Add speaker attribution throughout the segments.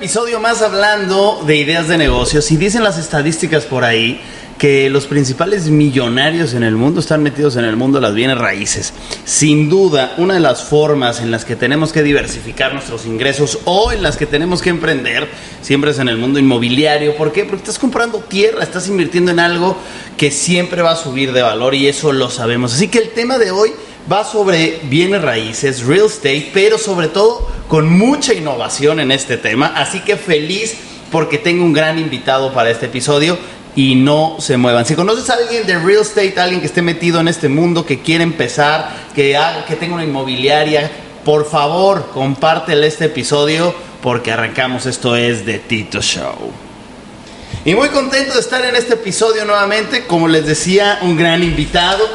Speaker 1: episodio más hablando de ideas de negocios y dicen las estadísticas por ahí que los principales millonarios en el mundo están metidos en el mundo de las bienes raíces. Sin duda, una de las formas en las que tenemos que diversificar nuestros ingresos o en las que tenemos que emprender siempre es en el mundo inmobiliario. ¿Por qué? Porque estás comprando tierra, estás invirtiendo en algo que siempre va a subir de valor y eso lo sabemos. Así que el tema de hoy va sobre bienes raíces, real estate, pero sobre todo con mucha innovación en este tema. Así que feliz porque tengo un gran invitado para este episodio y no se muevan. Si conoces a alguien de real estate, alguien que esté metido en este mundo, que quiere empezar, que, que tenga una inmobiliaria, por favor, compártele este episodio porque arrancamos. Esto es de Tito Show. Y muy contento de estar en este episodio nuevamente. Como les decía, un gran invitado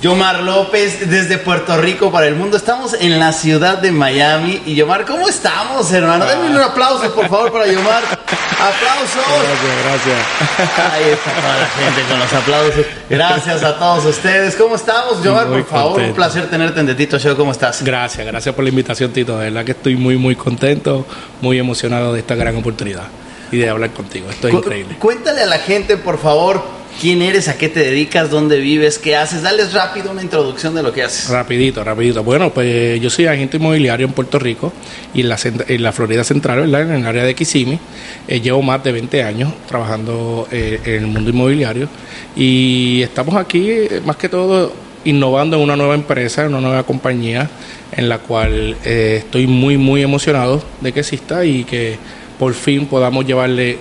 Speaker 1: Yomar López desde Puerto Rico para el mundo. Estamos en la ciudad de Miami. Y Yomar, ¿cómo estamos, hermano? Denme un aplauso, por favor, para Yomar. ¡Aplausos!
Speaker 2: Gracias, gracias.
Speaker 1: Ahí está toda la gente con los aplausos. Gracias a todos ustedes. ¿Cómo estamos, Yomar? por favor, un placer tenerte en The Tito Show. ¿Cómo estás?
Speaker 2: Gracias, gracias por la invitación, Tito. De verdad que estoy muy, muy contento, muy emocionado de esta gran oportunidad y de hablar contigo. Esto es increíble.
Speaker 1: Cuéntale a la gente, por favor quién eres, a qué te dedicas, dónde vives, qué haces. Dales rápido una introducción de lo que haces.
Speaker 2: Rapidito, rapidito. Bueno, pues yo soy agente inmobiliario en Puerto Rico y en la, Florida Central, ¿verdad? en el área de Kissimmee. Eh, llevo más de 20 años trabajando eh, en el mundo inmobiliario y estamos aquí eh, más que todo innovando en una nueva empresa, en una nueva compañía en la cual estoy muy, muy emocionado de que exista y que por fin podamos llevarle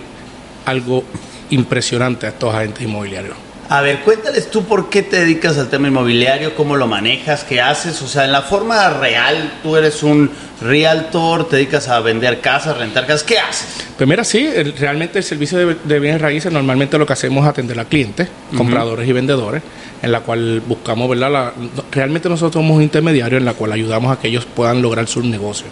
Speaker 2: algo impresionante a estos agentes inmobiliarios.
Speaker 1: A ver, cuéntales tú por qué te dedicas al tema inmobiliario, cómo lo manejas, qué haces. O sea, en la forma real, tú eres un realtor, te dedicas a vender casas, rentar casas. ¿Qué haces?
Speaker 2: Pues mira, sí, realmente el servicio de, bienes raíces normalmente lo que hacemos es atender a clientes, compradores y vendedores, en la cual buscamos, ¿verdad? realmente nosotros somos un intermediario en la cual ayudamos a que ellos puedan lograr sus negocios.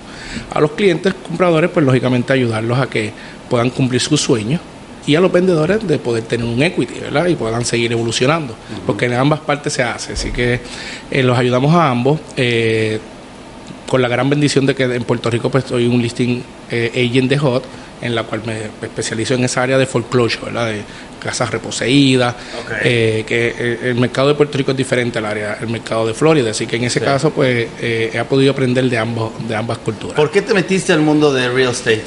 Speaker 2: A los clientes, compradores, pues lógicamente ayudarlos a que puedan cumplir sus sueños y a los vendedores de poder tener un equity, ¿verdad? Y puedan seguir evolucionando, porque en ambas partes se hace. Así que eh, los ayudamos a ambos. Eh, con la gran bendición de que en Puerto Rico pues soy un listing eh, agent de HOT, en la cual me especializo en esa área de foreclosure, ¿verdad? De casas reposeídas, que el mercado de Puerto Rico es diferente al área, el mercado de Florida, así que en ese caso pues he podido aprender de ambos, de ambas culturas.
Speaker 1: ¿Por qué te metiste al mundo de real estate?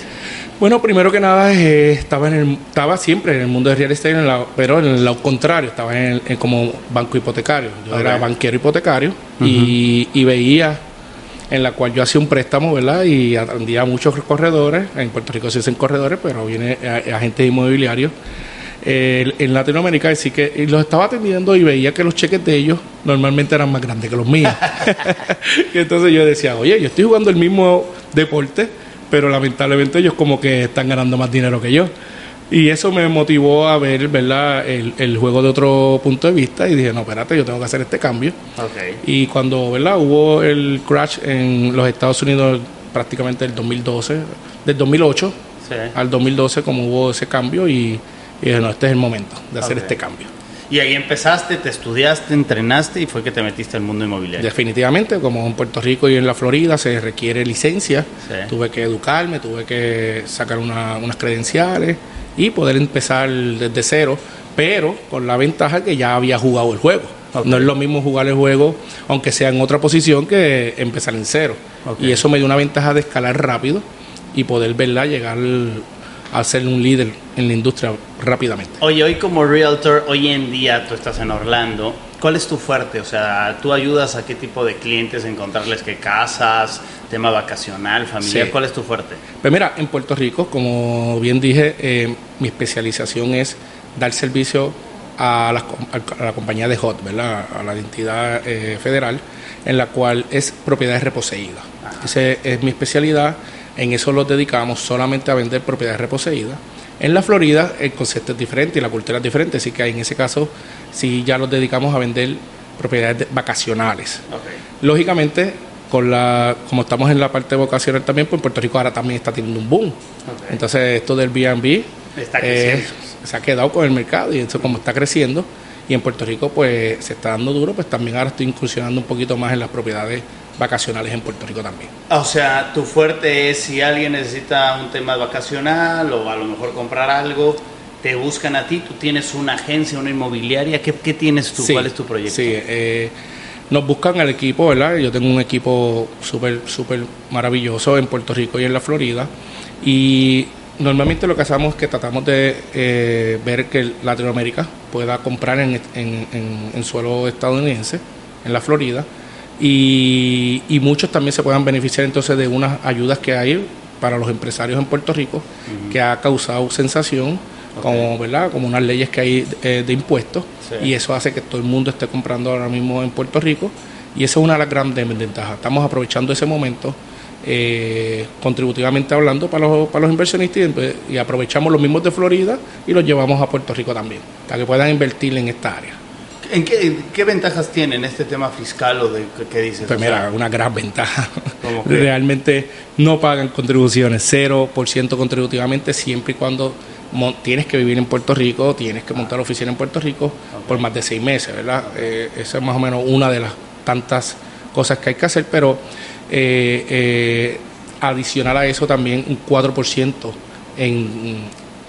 Speaker 2: Bueno, primero que nada, eh, estaba, en el, estaba siempre en el mundo de real estate, pero en el lado contrario, estaba en, como banco hipotecario. Yo era banquero hipotecario y, veía en la cual yo hacía un préstamo, ¿verdad? Y atendía a muchos corredores. En Puerto Rico se hacen corredores, pero viene agentes inmobiliarios. en Latinoamérica, así que los estaba atendiendo y veía que los cheques de ellos normalmente eran más grandes que los míos. y entonces yo decía, oye, yo estoy jugando el mismo deporte pero lamentablemente ellos como que están ganando más dinero que yo. Y eso me motivó a ver ¿verdad? El, juego de otro punto de vista y dije, no, espérate, yo tengo que hacer este cambio. Y cuando ¿verdad? hubo el crash en los Estados Unidos prácticamente del 2012, del 2008 al 2012 como hubo ese cambio y, dije, no, este es el momento de hacer este cambio.
Speaker 1: Y ahí empezaste, te estudiaste, entrenaste y fue que te metiste al mundo inmobiliario.
Speaker 2: Definitivamente, como en Puerto Rico y en la Florida se requiere licencia, tuve que educarme, tuve que sacar unas credenciales y poder empezar desde cero, pero con la ventaja que ya había jugado el juego. No es lo mismo jugar el juego, aunque sea en otra posición, que empezar en cero. Y eso me dio una ventaja de escalar rápido y poder verla llegar a ser un líder en la industria rápidamente.
Speaker 1: Oye, hoy como realtor, hoy en día tú estás en Orlando, ¿cuál es tu fuerte? O sea, ¿tú ayudas a qué tipo de clientes encontrarles qué casas, tema vacacional, familiar? ¿Cuál es tu fuerte?
Speaker 2: Pues mira, en Puerto Rico, como bien dije, eh, mi especialización es dar servicio a la, compañía de HOT, ¿verdad? A la entidad eh, federal, en la cual es propiedades reposeídas. Esa es mi especialidad en eso lo dedicamos solamente a vender propiedades reposeídas. En la Florida el concepto es diferente y la cultura es diferente, así que en ese caso sí ya los dedicamos a vender propiedades vacacionales. Lógicamente, con la, como estamos en la parte vocacional también, pues Puerto Rico ahora también está teniendo un boom. Entonces esto del B&B eh, se ha quedado con el mercado y eso como está creciendo y en Puerto Rico pues se está dando duro, pues también ahora estoy incursionando un poquito más en las propiedades vacacionales en Puerto Rico también.
Speaker 1: O sea, tu fuerte es si alguien necesita un tema vacacional o a lo mejor comprar algo, te buscan a ti, tú tienes una agencia, una inmobiliaria, ¿qué, qué tienes tú? ¿Cuál es tu proyecto?
Speaker 2: Sí, eh, nos buscan al equipo, ¿verdad? Yo tengo un equipo súper, súper maravilloso en Puerto Rico y en la Florida. Y normalmente lo que hacemos es que tratamos de eh, ver que Latinoamérica pueda comprar en, en, suelo estadounidense, en la Florida, y, y, muchos también se puedan beneficiar entonces de unas ayudas que hay para los empresarios en Puerto Rico, que ha causado sensación como, ¿verdad? como unas leyes que hay eh, de impuestos y eso hace que todo el mundo esté comprando ahora mismo en Puerto Rico y esa es una de las grandes ventajas. Estamos aprovechando ese momento eh, contributivamente hablando para los, para los inversionistas y, aprovechamos los mismos de Florida y los llevamos a Puerto Rico también, para que puedan invertir en esta área.
Speaker 1: ¿En qué, ventajas tienen este tema fiscal o de qué dices?
Speaker 2: Pues mira, una gran ventaja. Realmente no pagan contribuciones, 0% contributivamente siempre y cuando tienes que vivir en Puerto Rico, tienes que montar oficina en Puerto Rico por más de seis meses, ¿verdad? Eh, esa es más o menos una de las tantas cosas que hay que hacer, pero eh, eh, adicional a eso también un 4% en,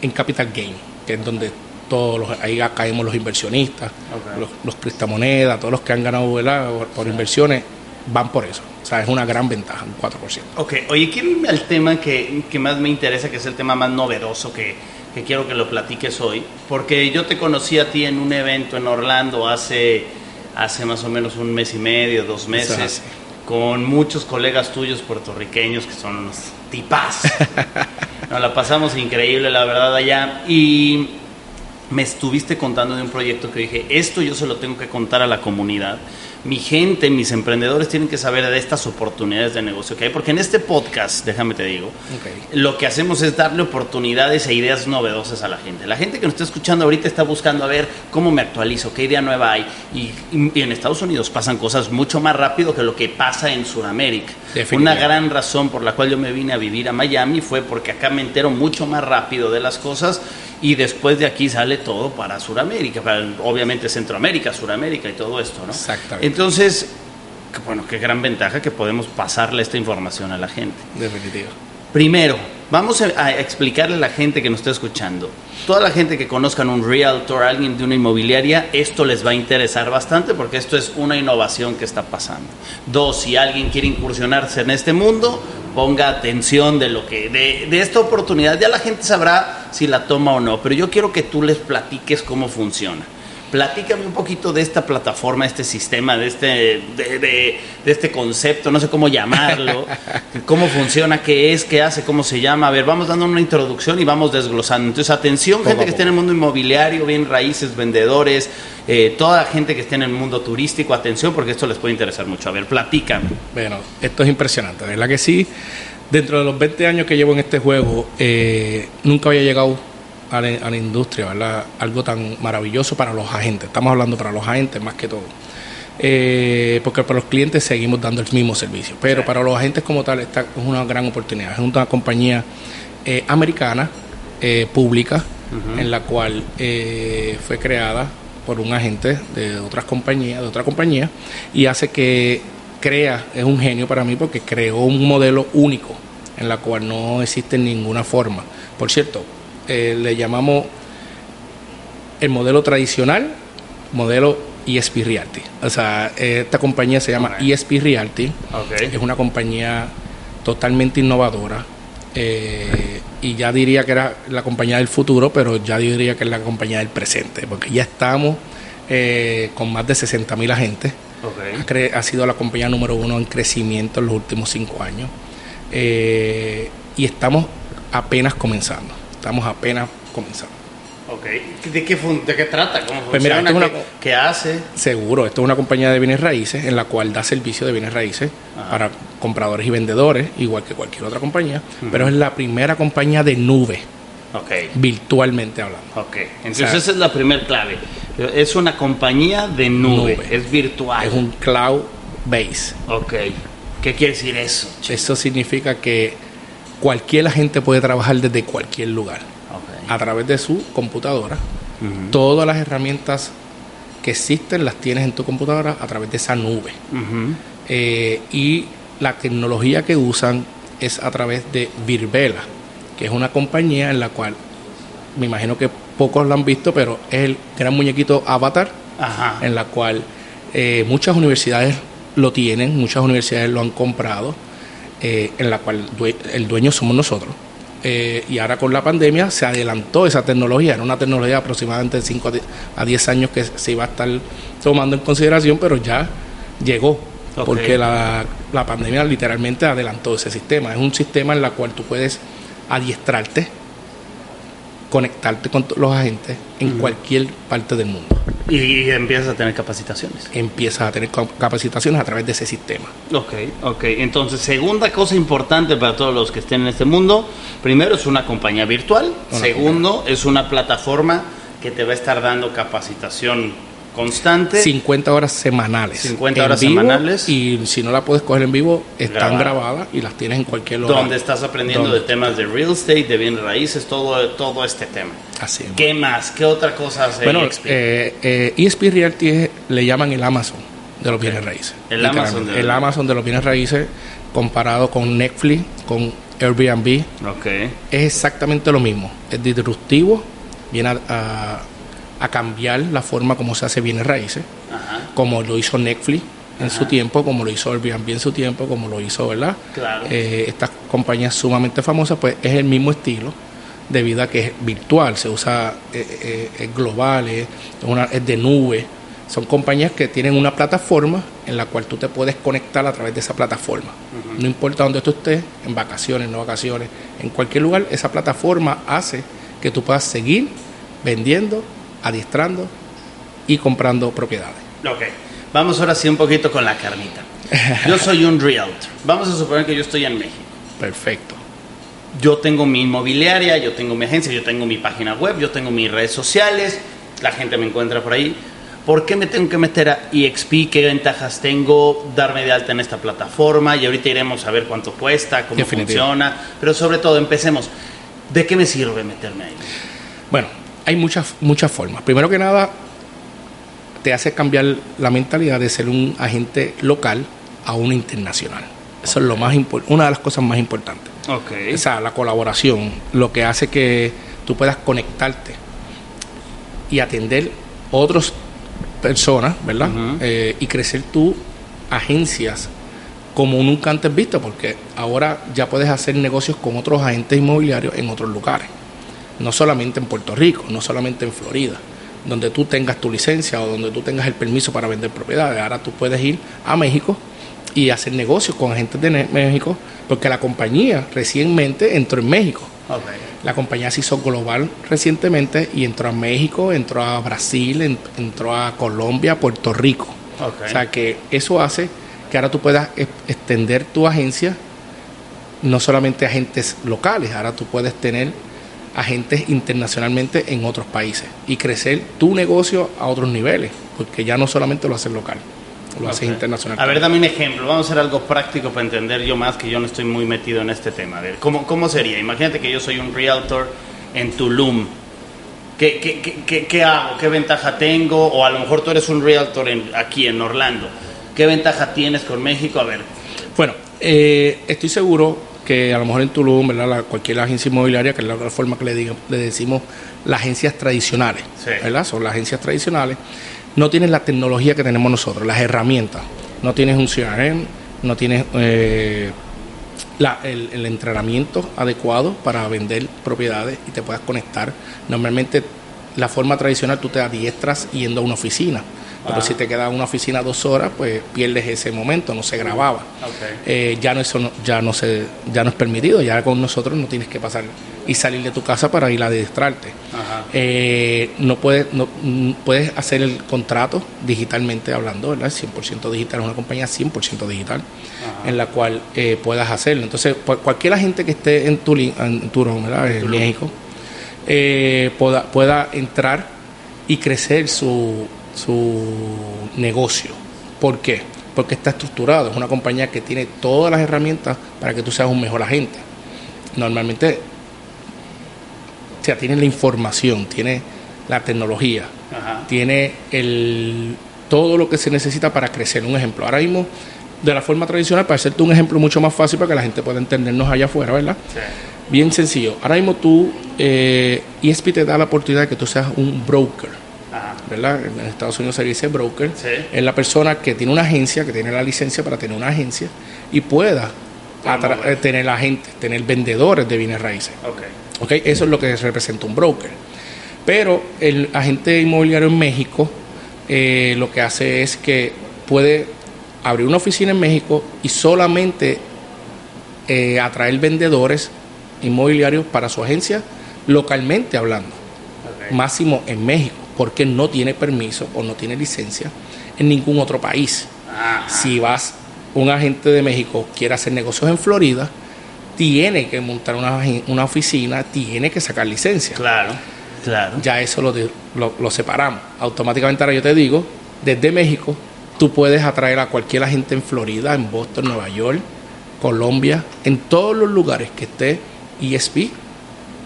Speaker 2: en capital gain, que es donde todos los, ahí caemos los inversionistas, los, los prestamonedas, todos los que han ganado por, inversiones, van por eso. O sea, es una gran ventaja, un 4%.
Speaker 1: Ok, oye, quiero irme al tema que, que más me interesa, que es el tema más novedoso que, que quiero que lo platiques hoy, porque yo te conocí a ti en un evento en Orlando hace, hace más o menos un mes y medio, dos meses, con muchos colegas tuyos puertorriqueños que son unos tipas. Nos la pasamos increíble, la verdad, allá. Y me estuviste contando de un proyecto que dije, esto yo se lo tengo que contar a la comunidad mi gente, mis emprendedores tienen que saber de estas oportunidades de negocio que hay, porque en este podcast, déjame te digo, lo que hacemos es darle oportunidades e ideas novedosas a la gente. La gente que nos está escuchando ahorita está buscando a ver cómo me actualizo, qué idea nueva hay. Y, en Estados Unidos pasan cosas mucho más rápido que lo que pasa en Sudamérica. Una gran razón por la cual yo me vine a vivir a Miami fue porque acá me entero mucho más rápido de las cosas y después de aquí sale todo para Sudamérica, para, obviamente Centroamérica, Sudamérica y todo esto, ¿no?
Speaker 2: Exactamente.
Speaker 1: Entonces, bueno, qué gran ventaja que podemos pasarle esta información a la gente.
Speaker 2: Definitivo.
Speaker 1: Primero, vamos a explicarle a la gente que nos está escuchando. Toda la gente que conozcan un realtor, alguien de una inmobiliaria, esto les va a interesar bastante porque esto es una innovación que está pasando. Dos, si alguien quiere incursionarse en este mundo, ponga atención de lo que de, de, esta oportunidad. Ya la gente sabrá si la toma o no, pero yo quiero que tú les platiques cómo funciona. Platícame un poquito de esta plataforma, este sistema, de este, de, de, este concepto, no sé cómo llamarlo, cómo funciona, qué es, qué hace, cómo se llama. A ver, vamos dando una introducción y vamos desglosando. Entonces, atención, gente que esté en el mundo inmobiliario, bien raíces, vendedores, eh, toda la gente que esté en el mundo turístico, atención, porque esto les puede interesar mucho. A ver, platícame.
Speaker 2: Bueno, esto es impresionante, ¿verdad que sí? Dentro de los 20 años que llevo en este juego, eh, nunca había llegado a la, industria, ¿verdad? Algo tan maravilloso para los agentes. Estamos hablando para los agentes más que todo. Eh, porque para los clientes seguimos dando el mismo servicio. Pero para los agentes como tal, esta es una gran oportunidad. Es una compañía eh, americana, eh, pública, en la cual fue creada por un agente de otras compañías, de otra compañía, y hace que crea, es un genio para mí porque creó un modelo único en la cual no existe ninguna forma. Por cierto, eh, le llamamos el modelo tradicional, modelo ESP Realty. O sea, esta compañía se llama ESP Realty. Es una compañía totalmente innovadora. Eh, y ya diría que era la compañía del futuro, pero ya diría que es la compañía del presente, porque ya estamos eh, con más de 60 mil agentes. Ha, sido la compañía número uno en crecimiento en los últimos cinco años. y estamos apenas comenzando. Estamos apenas comenzando.
Speaker 1: Ok. ¿De qué, de qué trata? ¿Cómo pues funciona? ¿Qué, hace?
Speaker 2: Seguro, esto es una compañía de bienes raíces en la cual da servicio de bienes raíces para compradores y vendedores, igual que cualquier otra compañía, pero es la primera compañía de nube.
Speaker 1: Okay.
Speaker 2: Virtualmente hablando.
Speaker 1: Ok. Entonces esa es la primera clave. Es una compañía de nube, es virtual.
Speaker 2: Es un cloud base.
Speaker 1: Ok. ¿Qué quiere decir eso?
Speaker 2: Eso significa que cualquier agente puede trabajar desde cualquier lugar a través de su computadora. Todas las herramientas que existen las tienes en tu computadora a través de esa nube. Eh, y la tecnología que usan es a través de Virbela, que es una compañía en la cual me imagino que pocos lo han visto, pero es el gran muñequito Avatar, en la cual eh, muchas universidades lo tienen, muchas universidades lo han comprado, eh, en la cual el dueño somos nosotros. Eh, y ahora con la pandemia se adelantó esa tecnología, era una tecnología aproximadamente de 5 a 10 años que se iba a estar tomando en consideración, pero ya llegó, porque la, la pandemia literalmente adelantó ese sistema. Es un sistema en el cual tú puedes adiestrarte conectarte con los agentes en cualquier parte del mundo.
Speaker 1: Y, empiezas a tener capacitaciones.
Speaker 2: Empiezas a tener capacitaciones a través de ese sistema.
Speaker 1: Ok, ok. Entonces, segunda cosa importante para todos los que estén en este mundo, primero es una compañía virtual, segundo es una plataforma que te va a estar dando capacitación constante.
Speaker 2: 50 horas semanales.
Speaker 1: 50 horas semanales.
Speaker 2: Y si no la puedes coger en vivo, están grabadas y las tienes en cualquier lugar.
Speaker 1: Donde estás aprendiendo de temas de real estate, de bienes raíces, todo, todo este tema.
Speaker 2: Así es.
Speaker 1: ¿Qué más? ¿Qué otra cosa hace
Speaker 2: bueno, EXP? Eh, eh, EXP Realty le llaman el Amazon de los bienes raíces.
Speaker 1: El Amazon
Speaker 2: de, el Amazon de los bienes raíces comparado con Netflix, con Airbnb.
Speaker 1: Okay.
Speaker 2: Es exactamente lo mismo. Es disruptivo, viene a a cambiar la forma como se hace bienes raíces, como lo hizo Netflix en su tiempo, como lo hizo Airbnb en su tiempo, como lo hizo, ¿verdad? Eh, estas compañías sumamente famosas, pues es el mismo estilo, debido a que es virtual, se usa, eh, eh, es global, es, una, es de nube. Son compañías que tienen una plataforma en la cual tú te puedes conectar a través de esa plataforma. No importa dónde tú estés, en vacaciones, no vacaciones, en cualquier lugar, esa plataforma hace que tú puedas seguir vendiendo adiestrando y comprando propiedades.
Speaker 1: Ok, vamos ahora sí un poquito con la carnita. Yo soy un realtor. Vamos a suponer que yo estoy en México.
Speaker 2: Perfecto.
Speaker 1: Yo tengo mi inmobiliaria, yo tengo mi agencia, yo tengo mi página web, yo tengo mis redes sociales, la gente me encuentra por ahí. ¿Por qué me tengo que meter a EXP? ¿Qué ventajas tengo? Darme de alta en esta plataforma y ahorita iremos a ver cuánto cuesta, cómo funciona. Pero sobre todo, empecemos. ¿De qué me sirve meterme ahí?
Speaker 2: Bueno, hay muchas, muchas formas. Primero que nada, te hace cambiar la mentalidad de ser un agente local a un internacional. Eso es lo más una de las cosas más importantes.
Speaker 1: Okay.
Speaker 2: O sea, la colaboración, lo que hace que tú puedas conectarte y atender otras personas, ¿verdad? Eh, y crecer tus agencias como nunca antes visto, porque ahora ya puedes hacer negocios con otros agentes inmobiliarios en otros lugares no solamente en Puerto Rico, no solamente en Florida, donde tú tengas tu licencia o donde tú tengas el permiso para vender propiedades. Ahora tú puedes ir a México y hacer negocios con agentes de México, porque la compañía recientemente entró en México. La compañía se hizo global recientemente y entró a México, entró a Brasil, entró a Colombia, Puerto Rico. O sea que eso hace que ahora tú puedas extender tu agencia, no solamente agentes locales, ahora tú puedes tener agentes internacionalmente en otros países y crecer tu negocio a otros niveles, porque ya no solamente lo haces local, lo haces internacional.
Speaker 1: A ver, dame un ejemplo, vamos a hacer algo práctico para entender yo más que yo no estoy muy metido en este tema. A ver, ¿cómo, cómo sería? Imagínate que yo soy un realtor en Tulum. ¿Qué, qué, qué, qué hago? ¿Qué ventaja tengo? O a lo mejor tú eres un realtor aquí en Orlando. ¿Qué ventaja tienes con México? A ver.
Speaker 2: Bueno, eh, estoy seguro que a lo mejor en Tulum, ¿verdad? cualquier agencia inmobiliaria, que es la otra forma que le, diga, le decimos las agencias tradicionales, ¿verdad? Son las agencias tradicionales, no tienen la tecnología que tenemos nosotros, las herramientas. No tienes un CRM, no tienes eh, el, el, entrenamiento adecuado para vender propiedades y te puedas conectar. Normalmente la forma tradicional tú te adiestras yendo a una oficina pero si te quedas en una oficina dos horas, pues pierdes ese momento, no se grababa. Eh, ya no eso ya no se, ya no es permitido, ya con nosotros no tienes que pasar y salir de tu casa para ir a distrarte. Eh, no puedes, no, mm, puedes hacer el contrato digitalmente hablando, ¿verdad? 100% digital, es una compañía 100% digital, en la cual eh, puedas hacerlo. Entonces, cualquier gente que esté en Tulum, en, Turón, en México, pueda, pueda entrar y crecer su su negocio. ¿Por qué? Porque está estructurado, es una compañía que tiene todas las herramientas para que tú seas un mejor agente. Normalmente, o sea, tiene la información, tiene la tecnología, tiene el, todo lo que se necesita para crecer. Un ejemplo, ahora mismo de la forma tradicional, para hacerte un ejemplo mucho más fácil para que la gente pueda entendernos allá afuera, ¿verdad? Sí. Bien sencillo. Ahora mismo tú, eh, ESP te da la oportunidad de que tú seas un broker. ¿Verdad? En Estados Unidos se dice broker. Sí. Es la persona que tiene una agencia, que tiene la licencia para tener una agencia y pueda eh, tener agentes, tener vendedores de bienes raíces. Okay. Okay, eso es lo que representa un broker. Pero el agente inmobiliario en México eh, lo que hace es que puede abrir una oficina en México y solamente eh, atraer vendedores inmobiliarios para su agencia localmente hablando. Máximo en México, porque no tiene permiso o no tiene licencia en ningún otro país. Si vas, un agente de México quiere hacer negocios en Florida, tiene que montar una, una oficina, tiene que sacar licencia.
Speaker 1: Claro, claro.
Speaker 2: Ya eso lo, lo, separamos. Automáticamente ahora yo te digo, desde México, tú puedes atraer a cualquier agente en Florida, en Boston, Nueva York, Colombia, en todos los lugares que esté ESP,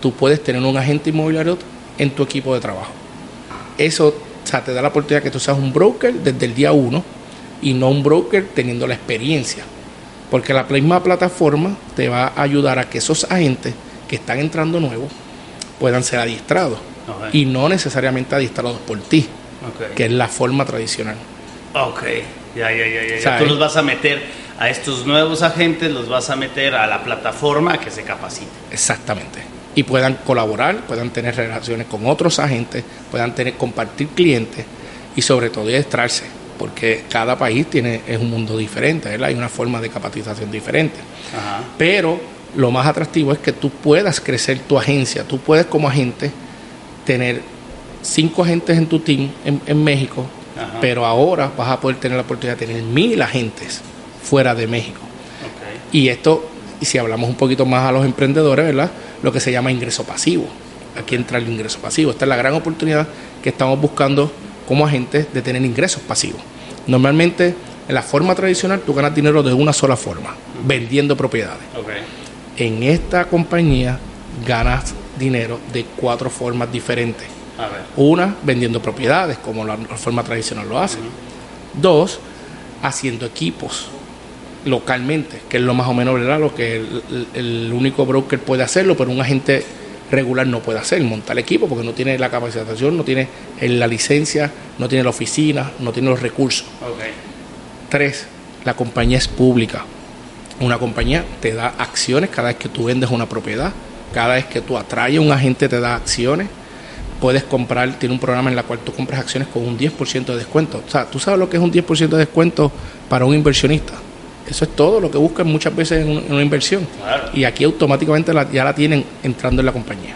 Speaker 2: tú puedes tener un agente inmobiliario en tu equipo de trabajo. Eso te da la oportunidad que tú seas un broker desde el día uno y no un broker teniendo la experiencia. Porque la misma plataforma te va a ayudar a que esos agentes que están entrando nuevos puedan ser adiestrados. Y no necesariamente adiestrados por ti, que es la forma tradicional.
Speaker 1: Ok, ya, ya, ya, ya. Tú los vas a meter a estos nuevos agentes, los vas a meter a la plataforma que se capacite.
Speaker 2: Exactamente. Y puedan colaborar, puedan tener relaciones con otros agentes, puedan tener, compartir clientes y sobre todo adiestrarse porque cada país tiene es un mundo diferente, ¿verdad? hay una forma de capacitación diferente. Pero lo más atractivo es que tú puedas crecer tu agencia, tú puedes como agente tener cinco agentes en tu team en, México, pero ahora vas a poder tener la oportunidad de tener mil agentes fuera de México. Y esto, y si hablamos un poquito más a los emprendedores, ¿verdad? Lo que se llama ingreso pasivo. Aquí entra el ingreso pasivo. Esta es la gran oportunidad que estamos buscando como agentes de tener ingresos pasivos. Normalmente, en la forma tradicional, tú ganas dinero de una sola forma, vendiendo propiedades. En esta compañía ganas dinero de cuatro formas diferentes. Una, vendiendo propiedades, como la, forma tradicional lo hace. Dos, haciendo equipos localmente, que es lo más o menos ¿verdad? lo que el único broker puede hacerlo, pero un agente regular no puede hacer, montar equipo, porque no tiene la capacitación, no tiene la licencia, no tiene la oficina, no tiene los recursos. Tres, la compañía es pública. Una compañía te da acciones cada vez que tú vendes una propiedad, cada vez que tú atraes a un agente te da acciones. Puedes comprar, tiene un programa en el cual tú compras acciones con un 10% de descuento. O sea, tú sabes lo que es un 10% de descuento para un inversionista. Eso es todo lo que buscan muchas veces en, una inversión. Y aquí automáticamente ya la tienen entrando en la compañía.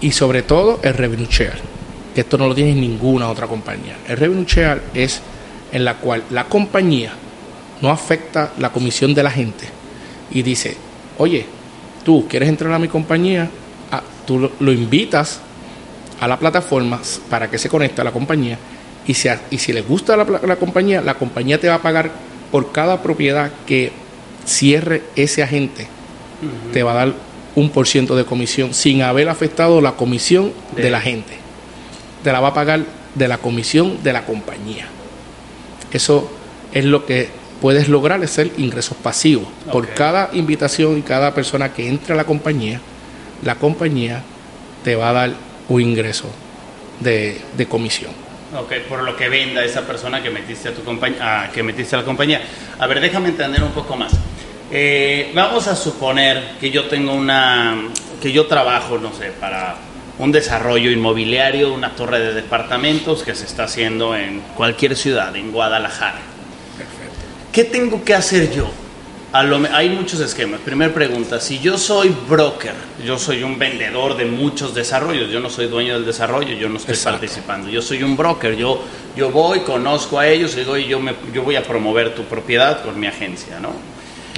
Speaker 2: Y sobre todo el revenue share, que esto no lo tiene ninguna otra compañía. El revenue share es en la cual la compañía no afecta la comisión de la gente y dice, oye, tú quieres entrar a mi compañía, ah, tú lo, invitas a la plataforma para que se conecte a la compañía y si, y si le gusta la, la compañía, la compañía te va a pagar por cada propiedad que cierre ese agente, te va a dar un por ciento de comisión sin haber afectado la comisión de, la gente. Te la va a pagar de la comisión de la compañía. Eso es lo que puedes lograr, es ser ingresos pasivos. Por cada invitación y cada persona que entre a la compañía, la compañía te va a dar un ingreso de comisión.
Speaker 1: Ok, por lo que venda esa persona que metiste a tu compañía, que metiste a la compañía. A ver, déjame entender un poco más. Eh, vamos a suponer que yo tengo una, que yo trabajo, no sé, para un desarrollo inmobiliario, una torre de departamentos que se está haciendo en cualquier ciudad, en Guadalajara. Perfecto. ¿Qué tengo que hacer yo? Hay muchos esquemas. Primera pregunta, si yo soy broker, yo soy un vendedor de muchos desarrollos, yo no soy dueño del desarrollo, yo no estoy participando, yo soy un broker, yo, yo voy, conozco a ellos y digo, yo, me, yo voy a promover tu propiedad con mi agencia, ¿no?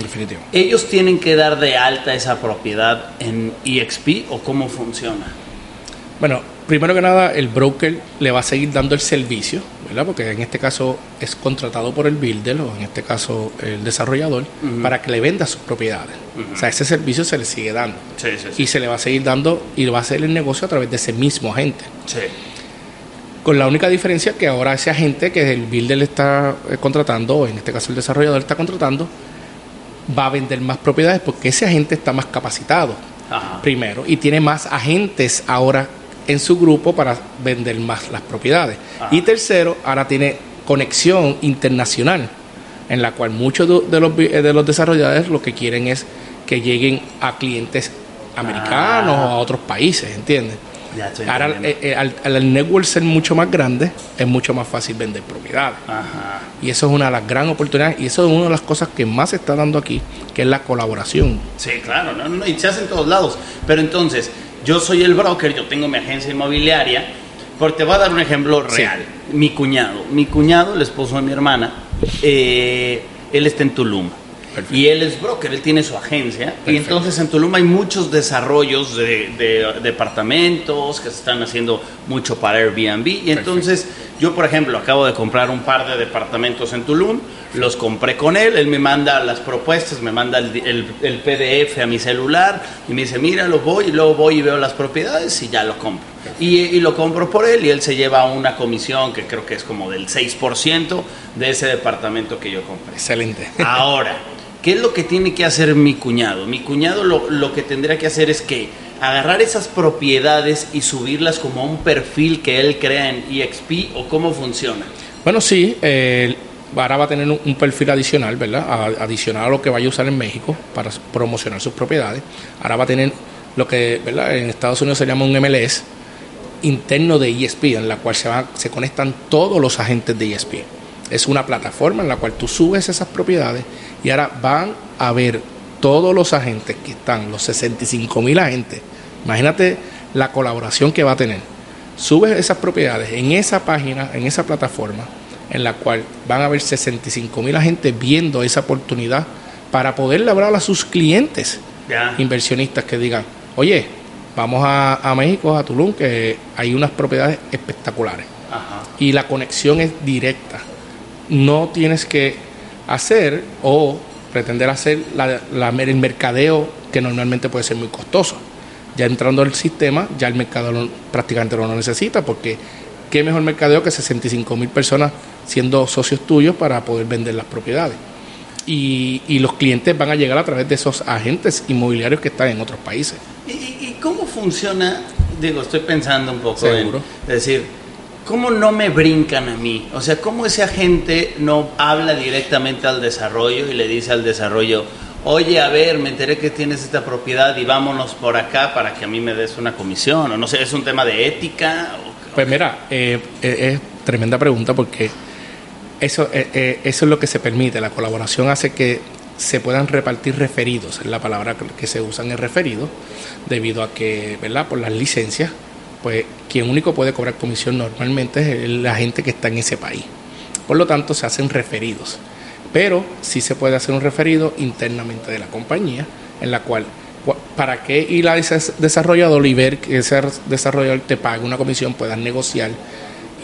Speaker 2: Definitivo.
Speaker 1: ¿Ellos tienen que dar de alta esa propiedad en EXP o cómo funciona?
Speaker 2: Bueno, primero que nada, el broker le va a seguir dando el servicio, ¿verdad? Porque en este caso es contratado por el builder o en este caso el desarrollador para que le venda sus propiedades. O sea, ese servicio se le sigue dando. Y se le va a seguir dando y va a hacer el negocio a través de ese mismo agente. Con la única diferencia que ahora ese agente que el builder está eh, contratando, o en este caso el desarrollador está contratando, va a vender más propiedades porque ese agente está más capacitado, primero, y tiene más agentes ahora en su grupo para vender más las propiedades. Y tercero, ahora tiene conexión internacional, en la cual muchos de los, de los desarrolladores lo que quieren es que lleguen a clientes americanos o a otros países, ¿entiendes? Ahora, eh, eh, al, network ser mucho más grande, es mucho más fácil vender propiedades. Y eso es una de las grandes oportunidades y eso es una de las cosas que más se está dando aquí, que es la colaboración.
Speaker 1: Sí, claro, no, y se hace en todos lados. Pero entonces, yo soy el broker, yo tengo mi agencia inmobiliaria, porque te voy a dar un ejemplo real. Mi cuñado, mi cuñado, el esposo de mi hermana, eh, él está en Tulum. Y él es broker, él tiene su agencia. Y entonces en Tulum hay muchos desarrollos de, departamentos que se están haciendo mucho para Airbnb. Y entonces yo, por ejemplo, acabo de comprar un par de departamentos en Tulum, los compré con él, él me manda las propuestas, me manda el, el PDF a mi celular y me dice, mira, lo voy, y luego voy y veo las propiedades y ya lo compro. Y, y, lo compro por él y él se lleva una comisión que creo que es como del 6% de ese departamento que yo compré.
Speaker 2: Excelente.
Speaker 1: Ahora, ¿Qué es lo que tiene que hacer mi cuñado? Mi cuñado lo, que tendría que hacer es que agarrar esas propiedades y subirlas como a un perfil que él crea en EXP o cómo funciona.
Speaker 2: Bueno, sí, ahora va a tener un, perfil adicional, ¿verdad? adicional a lo que vaya a usar en México para promocionar sus propiedades. Ahora va a tener lo que, ¿verdad? En Estados Unidos se llama un MLS interno de ESP, en la cual se, se conectan todos los agentes de ESP. Es una plataforma en la cual tú subes esas propiedades y ahora van a ver todos los agentes que están, los 65 mil agentes. Imagínate la colaboración que va a tener. Subes esas propiedades en esa página, en esa plataforma, en la cual van a ver 65 mil agentes viendo esa oportunidad para poder hablar a sus clientes, inversionistas que digan, oye, vamos a, México, a Tulum, que hay unas propiedades espectaculares. Y la conexión es directa no tienes que hacer o pretender hacer la, el mercadeo que normalmente puede ser muy costoso. Ya entrando al sistema, ya el mercado prácticamente no lo necesita porque qué mejor mercadeo que 65 mil personas siendo socios tuyos para poder vender las propiedades. Y, y, los clientes van a llegar a través de esos agentes inmobiliarios que están en otros países.
Speaker 1: ¿Y, y cómo funciona? Digo, estoy pensando un poco Seguro. en decir, ¿cómo no me brincan a mí? O sea, ¿cómo ese agente no habla directamente al desarrollo y le dice al desarrollo, oye, a ver, me enteré que tienes esta propiedad y vámonos por acá para que a mí me des una comisión? O no sé, ¿es un tema de ética?
Speaker 2: Pues mira, eh, eh, es tremenda pregunta porque eso, eh, eso es lo que se permite. La colaboración hace que se puedan repartir referidos, es la palabra que se usa en el referido, debido a que, ¿verdad? Por las licencias pues quien único puede cobrar comisión normalmente es la gente que está en ese país. Por lo tanto, se hacen referidos. Pero sí se puede hacer un referido internamente de la compañía, en la cual, ¿para qué ir a ese desarrollador y ver que ese desarrollador te pague una comisión, puedas negociar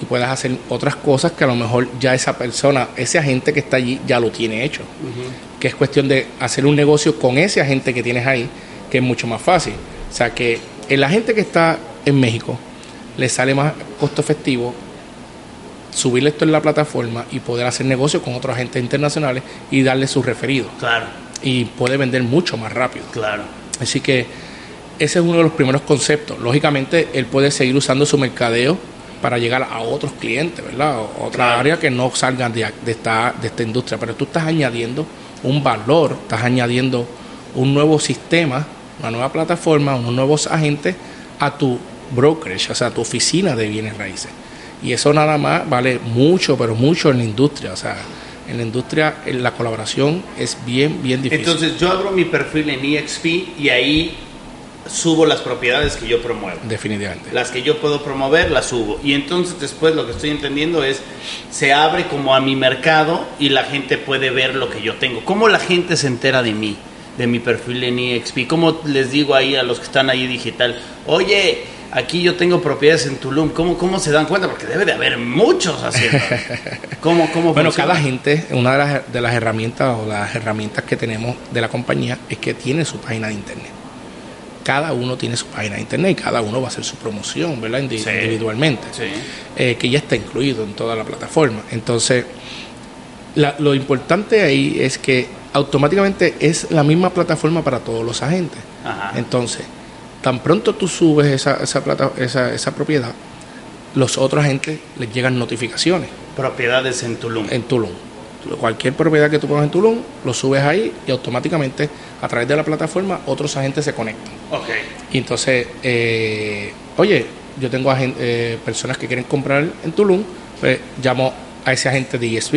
Speaker 2: y puedas hacer otras cosas que a lo mejor ya esa persona, ese agente que está allí, ya lo tiene hecho? Que es cuestión de hacer un negocio con ese agente que tienes ahí, que es mucho más fácil. O sea que el agente que está en México, le sale más costo efectivo subir esto en la plataforma y poder hacer negocio con otros agentes internacionales y darle sus referidos.
Speaker 1: Claro.
Speaker 2: Y puede vender mucho más rápido.
Speaker 1: Claro.
Speaker 2: Así que ese es uno de los primeros conceptos. Lógicamente, él puede seguir usando su mercadeo para llegar a otros clientes, ¿verdad? O otra área que no salgan de, de, esta, de esta industria. Pero tú estás añadiendo un valor, estás añadiendo un nuevo sistema, una nueva plataforma, unos nuevos agentes a tu brokerage, o sea, tu oficina de bienes raíces. Y eso nada más vale mucho, pero mucho en la industria. O sea, en la industria la colaboración es bien, bien difícil.
Speaker 1: Entonces yo abro mi perfil en EXP y ahí subo las propiedades que yo promuevo.
Speaker 2: Definitivamente.
Speaker 1: Las que yo puedo promover, las subo. Y entonces después lo que estoy entendiendo es, se abre como a mi mercado y la gente puede ver lo que yo tengo. ¿Cómo la gente se entera de mí? de mi perfil en EXP. ¿Cómo les digo ahí a los que están ahí digital? Oye, aquí yo tengo propiedades en Tulum. ¿Cómo, cómo se dan cuenta? Porque debe de haber muchos haciendo. ¿Cómo, cómo
Speaker 2: bueno, cada gente, una de las, de las herramientas o las herramientas que tenemos de la compañía es que tiene su página de internet. cada uno tiene su página de internet y cada uno va a hacer su promoción, ¿verdad? Individualmente. Eh, que ya está incluido en toda la plataforma. Entonces, lo importante ahí es que automáticamente es la misma plataforma para todos los agentes. Entonces, tan pronto tú subes esa, esa, plata, esa, esa propiedad, los otros agentes les llegan notificaciones.
Speaker 1: Propiedades en Tulum.
Speaker 2: En Tulum. Cualquier propiedad que tú pongas en Tulum, lo subes ahí y automáticamente a través de la plataforma otros agentes se conectan.
Speaker 1: Ok.
Speaker 2: Y entonces, eh, oye, yo tengo eh, personas que quieren comprar en Tulum, pues llamo a ese agente de ESP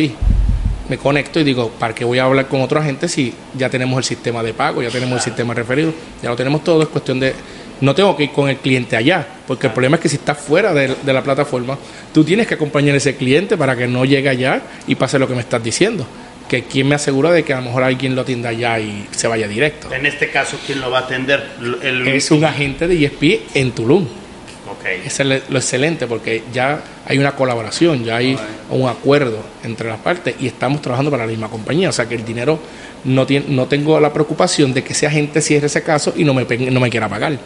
Speaker 2: me conecto y digo, ¿para qué voy a hablar con otro agente si ya tenemos el sistema de pago, ya tenemos el sistema referido, ya lo tenemos todo? Es cuestión de. No tengo que ir con el cliente allá, porque el problema es que si estás fuera de, la plataforma, tú tienes que acompañar a ese cliente para que no llegue allá y pase lo que me estás diciendo. Que quién me asegura de que a lo mejor alguien lo atienda allá y se vaya directo.
Speaker 1: En este caso, ¿quién lo va a atender?
Speaker 2: Es un agente de ESP en Tulum. Es lo excelente porque ya hay una colaboración, ya hay un acuerdo entre las partes y estamos trabajando para la misma compañía. O sea que el dinero no, tiene, no tengo la preocupación de que ese agente cierre ese caso y no me, no me quiera pagar.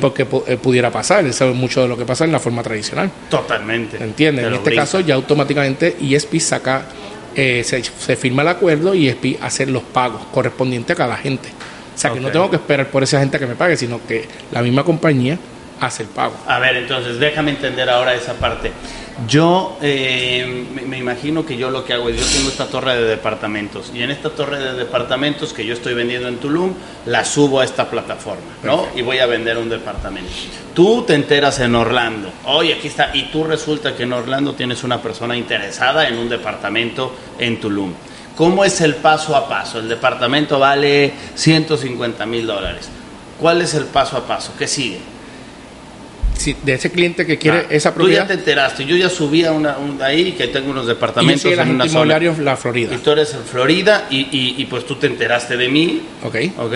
Speaker 2: Porque eh, pudiera pasar, eso es mucho de lo que pasa en la forma tradicional.
Speaker 1: Totalmente.
Speaker 2: ¿Entiendes? En este caso ya automáticamente ESP saca, eh, se, firma el acuerdo y ESP hace los pagos correspondientes a cada agente. O sea que no tengo que esperar por ese agente que me pague, sino que la misma compañía hace el pago.
Speaker 1: A ver, entonces déjame entender ahora esa parte. Yo eh, me, imagino que yo lo que hago es, yo tengo esta torre de departamentos y en esta torre de departamentos que yo estoy vendiendo en Tulum, la subo a esta plataforma, ¿no? Y voy a vender un departamento. Tú te enteras en Orlando, oye, aquí está, y tú resulta que en Orlando tienes una persona interesada en un departamento en Tulum. ¿Cómo es el paso a paso? El departamento vale 150 mil dólares. ¿Cuál es el paso a paso? ¿Qué sigue?
Speaker 2: De ese cliente que quiere esa propiedad.
Speaker 1: Tú ya te enteraste, yo ya subí a una, ahí que tengo unos departamentos
Speaker 2: y en una zona. la Florida.
Speaker 1: Y tú eres en Florida y, y, pues tú te enteraste de mí.
Speaker 2: Ok.
Speaker 1: Ok.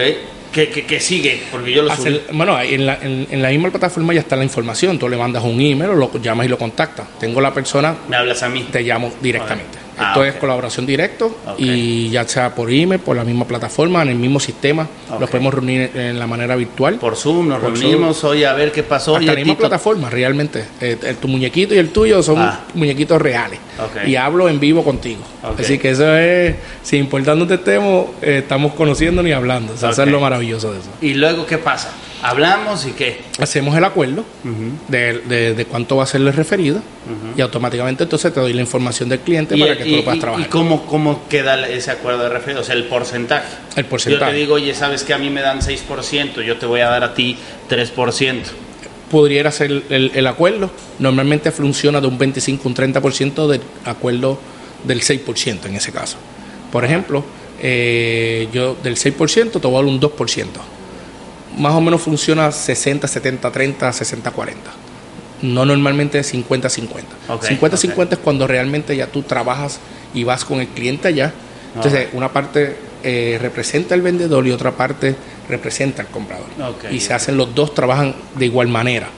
Speaker 1: ¿Qué, sigue? Porque yo lo subí.
Speaker 2: bueno, en la, en, la, misma plataforma ya está la información. Tú le mandas un email o lo llamas y lo contactas. Tengo la persona.
Speaker 1: Me hablas a mí.
Speaker 2: Te llamo directamente. Ah, Esto es colaboración directo y ya sea por email, por la misma plataforma, en el mismo sistema. Los podemos reunir en la manera virtual.
Speaker 1: Por Zoom, nos reunimos hoy a ver qué pasó.
Speaker 2: Hasta la misma plataforma, realmente. Eh, tu muñequito y el tuyo son ah. muñequitos reales. Y hablo en vivo contigo. Así que eso es, si importando este tema, eh, estamos conociendo y hablando. eso es lo maravilloso de eso.
Speaker 1: ¿Y luego qué pasa? Hablamos y qué?
Speaker 2: Hacemos el acuerdo de, de, cuánto va a ser el referido y automáticamente entonces te doy la información del cliente para que tú lo puedas trabajar.
Speaker 1: ¿Y cómo, cómo queda ese acuerdo de referido? O sea, el porcentaje.
Speaker 2: El porcentaje.
Speaker 1: Yo te digo, oye, sabes que a mí me dan 6%, yo te voy a dar a ti 3%.
Speaker 2: Pudiera ser el, acuerdo. Normalmente funciona de un 25, un 30% del acuerdo del 6% en ese caso. Por ejemplo, eh, yo del 6% te voy a dar un 2% más o menos funciona 60, 70, 30, 60, 40. No normalmente 50, 50. 50, 50 es cuando realmente ya tú trabajas y vas con el cliente allá. Entonces, una parte eh, representa al vendedor y otra parte representa al comprador. y se hacen los dos, trabajan de igual manera.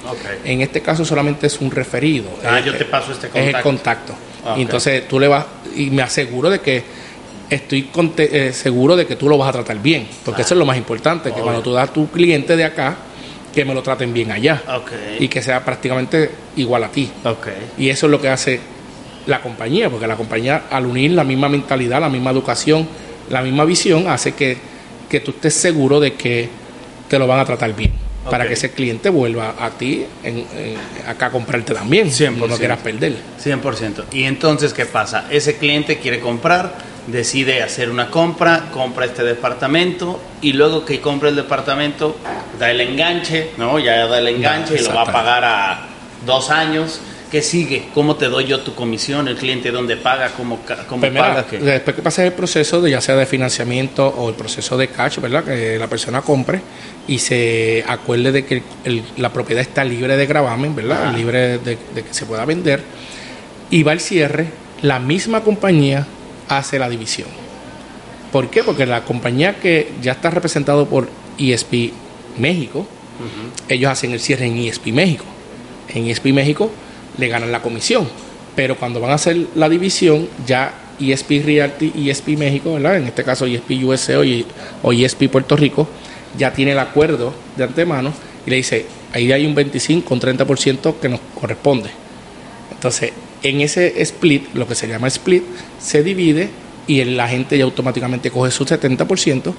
Speaker 2: En este caso solamente es un referido.
Speaker 1: Ah, yo te paso este contacto.
Speaker 2: Es el contacto. Y entonces tú le vas, y me aseguro de que estoy eh, seguro de que tú lo vas a tratar bien, porque eso es lo más importante, que cuando tú das a tu cliente de acá, que me lo traten bien allá y que sea prácticamente igual a ti. Y eso es lo que hace la compañía, porque la compañía al unir la misma mentalidad, la misma educación, la misma visión, hace que, que tú estés seguro de que te lo van a tratar bien. Para que ese cliente vuelva a ti en, acá a comprarte también, 100%. no quieras perder.
Speaker 1: 100%. Y entonces, ¿qué pasa? Ese cliente quiere comprar, decide hacer una compra, compra este departamento y luego que compra el departamento da el enganche, ¿no? Ya da el enganche y lo va a pagar a dos años. ¿Qué sigue? ¿Cómo te doy yo tu comisión? ¿El cliente dónde paga? ¿Cómo, cómo pues paga?
Speaker 2: Después que pase el proceso, de, ya sea de financiamiento o el proceso de cash, ¿verdad? Que la persona compre y se acuerde de que la propiedad está libre de gravamen, ¿verdad? Libre de, de que se pueda vender. Y va el cierre, la misma compañía hace la división. ¿Por qué? Porque la compañía que ya está representado por ESP México, ellos hacen el cierre en ESP México. En ESP México le ganan la comisión, pero cuando van a hacer la división, ya ESP Realty y ESP México, ¿verdad? En este caso ESP USA o ESP Puerto Rico, ya tiene el acuerdo de antemano y le dice, ahí hay un 25, un 30% que nos corresponde. Entonces, en ese split, lo que se llama split, se divide y la gente ya automáticamente coge su 70%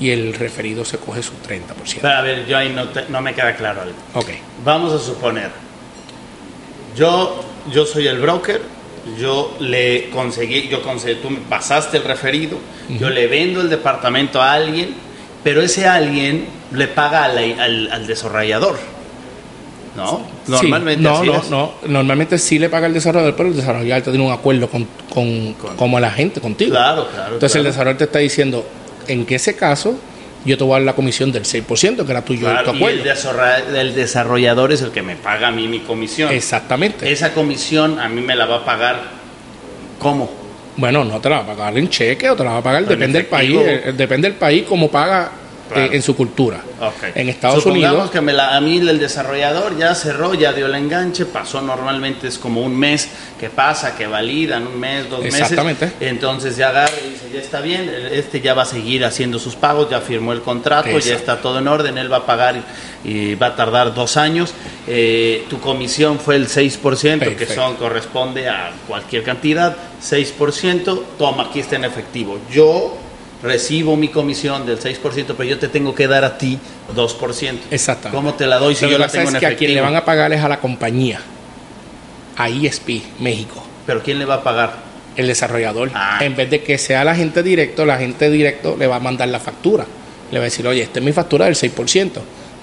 Speaker 2: y el referido se coge su 30%.
Speaker 1: Pero a ver, yo ahí no, no me queda claro algo.
Speaker 2: Ok.
Speaker 1: Vamos a suponer, yo, yo soy el broker, yo le conseguí, yo conseguí, tú me pasaste el referido, yo le vendo el departamento a alguien, pero ese alguien le paga al, al, al desarrollador. ¿No?
Speaker 2: Normalmente no, no, no. Normalmente sí le paga el desarrollador, pero el desarrollador tiene un acuerdo con, con, como la gente, contigo.
Speaker 1: Claro, claro.
Speaker 2: Entonces el desarrollador te está diciendo, en que ese caso yo te voy a dar la comisión del 6%, que era tuyo
Speaker 1: Claro,
Speaker 2: tu
Speaker 1: y
Speaker 2: acuerdo.
Speaker 1: el, el desarrollador es el que me paga a mí mi comisión.
Speaker 2: Exactamente.
Speaker 1: Esa comisión a mí me la va a pagar ¿cómo?
Speaker 2: Bueno, no te la va a pagar en cheque o te la va a pagar,
Speaker 1: En
Speaker 2: depende del país, eh, depende del país como paga
Speaker 1: Claro.
Speaker 2: en su cultura.
Speaker 1: Ok.
Speaker 2: En Estados
Speaker 1: Supongamos
Speaker 2: Unidos,
Speaker 1: que me la- a mí el desarrollador ya cerró, ya dio el enganche, pasó normalmente es como un mes que pasa, que validan un mes, dos
Speaker 2: Exactamente.
Speaker 1: meses. Entonces ya agarra y dice, ya está bien, este ya va a seguir haciendo sus pagos, ya firmó el contrato, ya está todo en orden, él va a pagar y va a tardar dos años. Eh, tu comisión fue el 6%, que
Speaker 2: Perfecto.
Speaker 1: son, corresponde a cualquier cantidad, 6%, toma, aquí está en efectivo. Yo recibo mi comisión del 6%, pero yo te tengo que dar a ti 2%.
Speaker 2: Exactamente.
Speaker 1: ¿Cómo te la doy si yo la tengo
Speaker 2: es
Speaker 1: en
Speaker 2: que a quien le van a pagar es a la compañía, a ISP, México,
Speaker 1: ¿Pero quién le va a pagar?
Speaker 2: el desarrollador.
Speaker 1: Ah.
Speaker 2: En vez de que sea el agente directo, el agente directo le va a mandar la factura. Le va a decir, oye, esta es mi factura del 6%.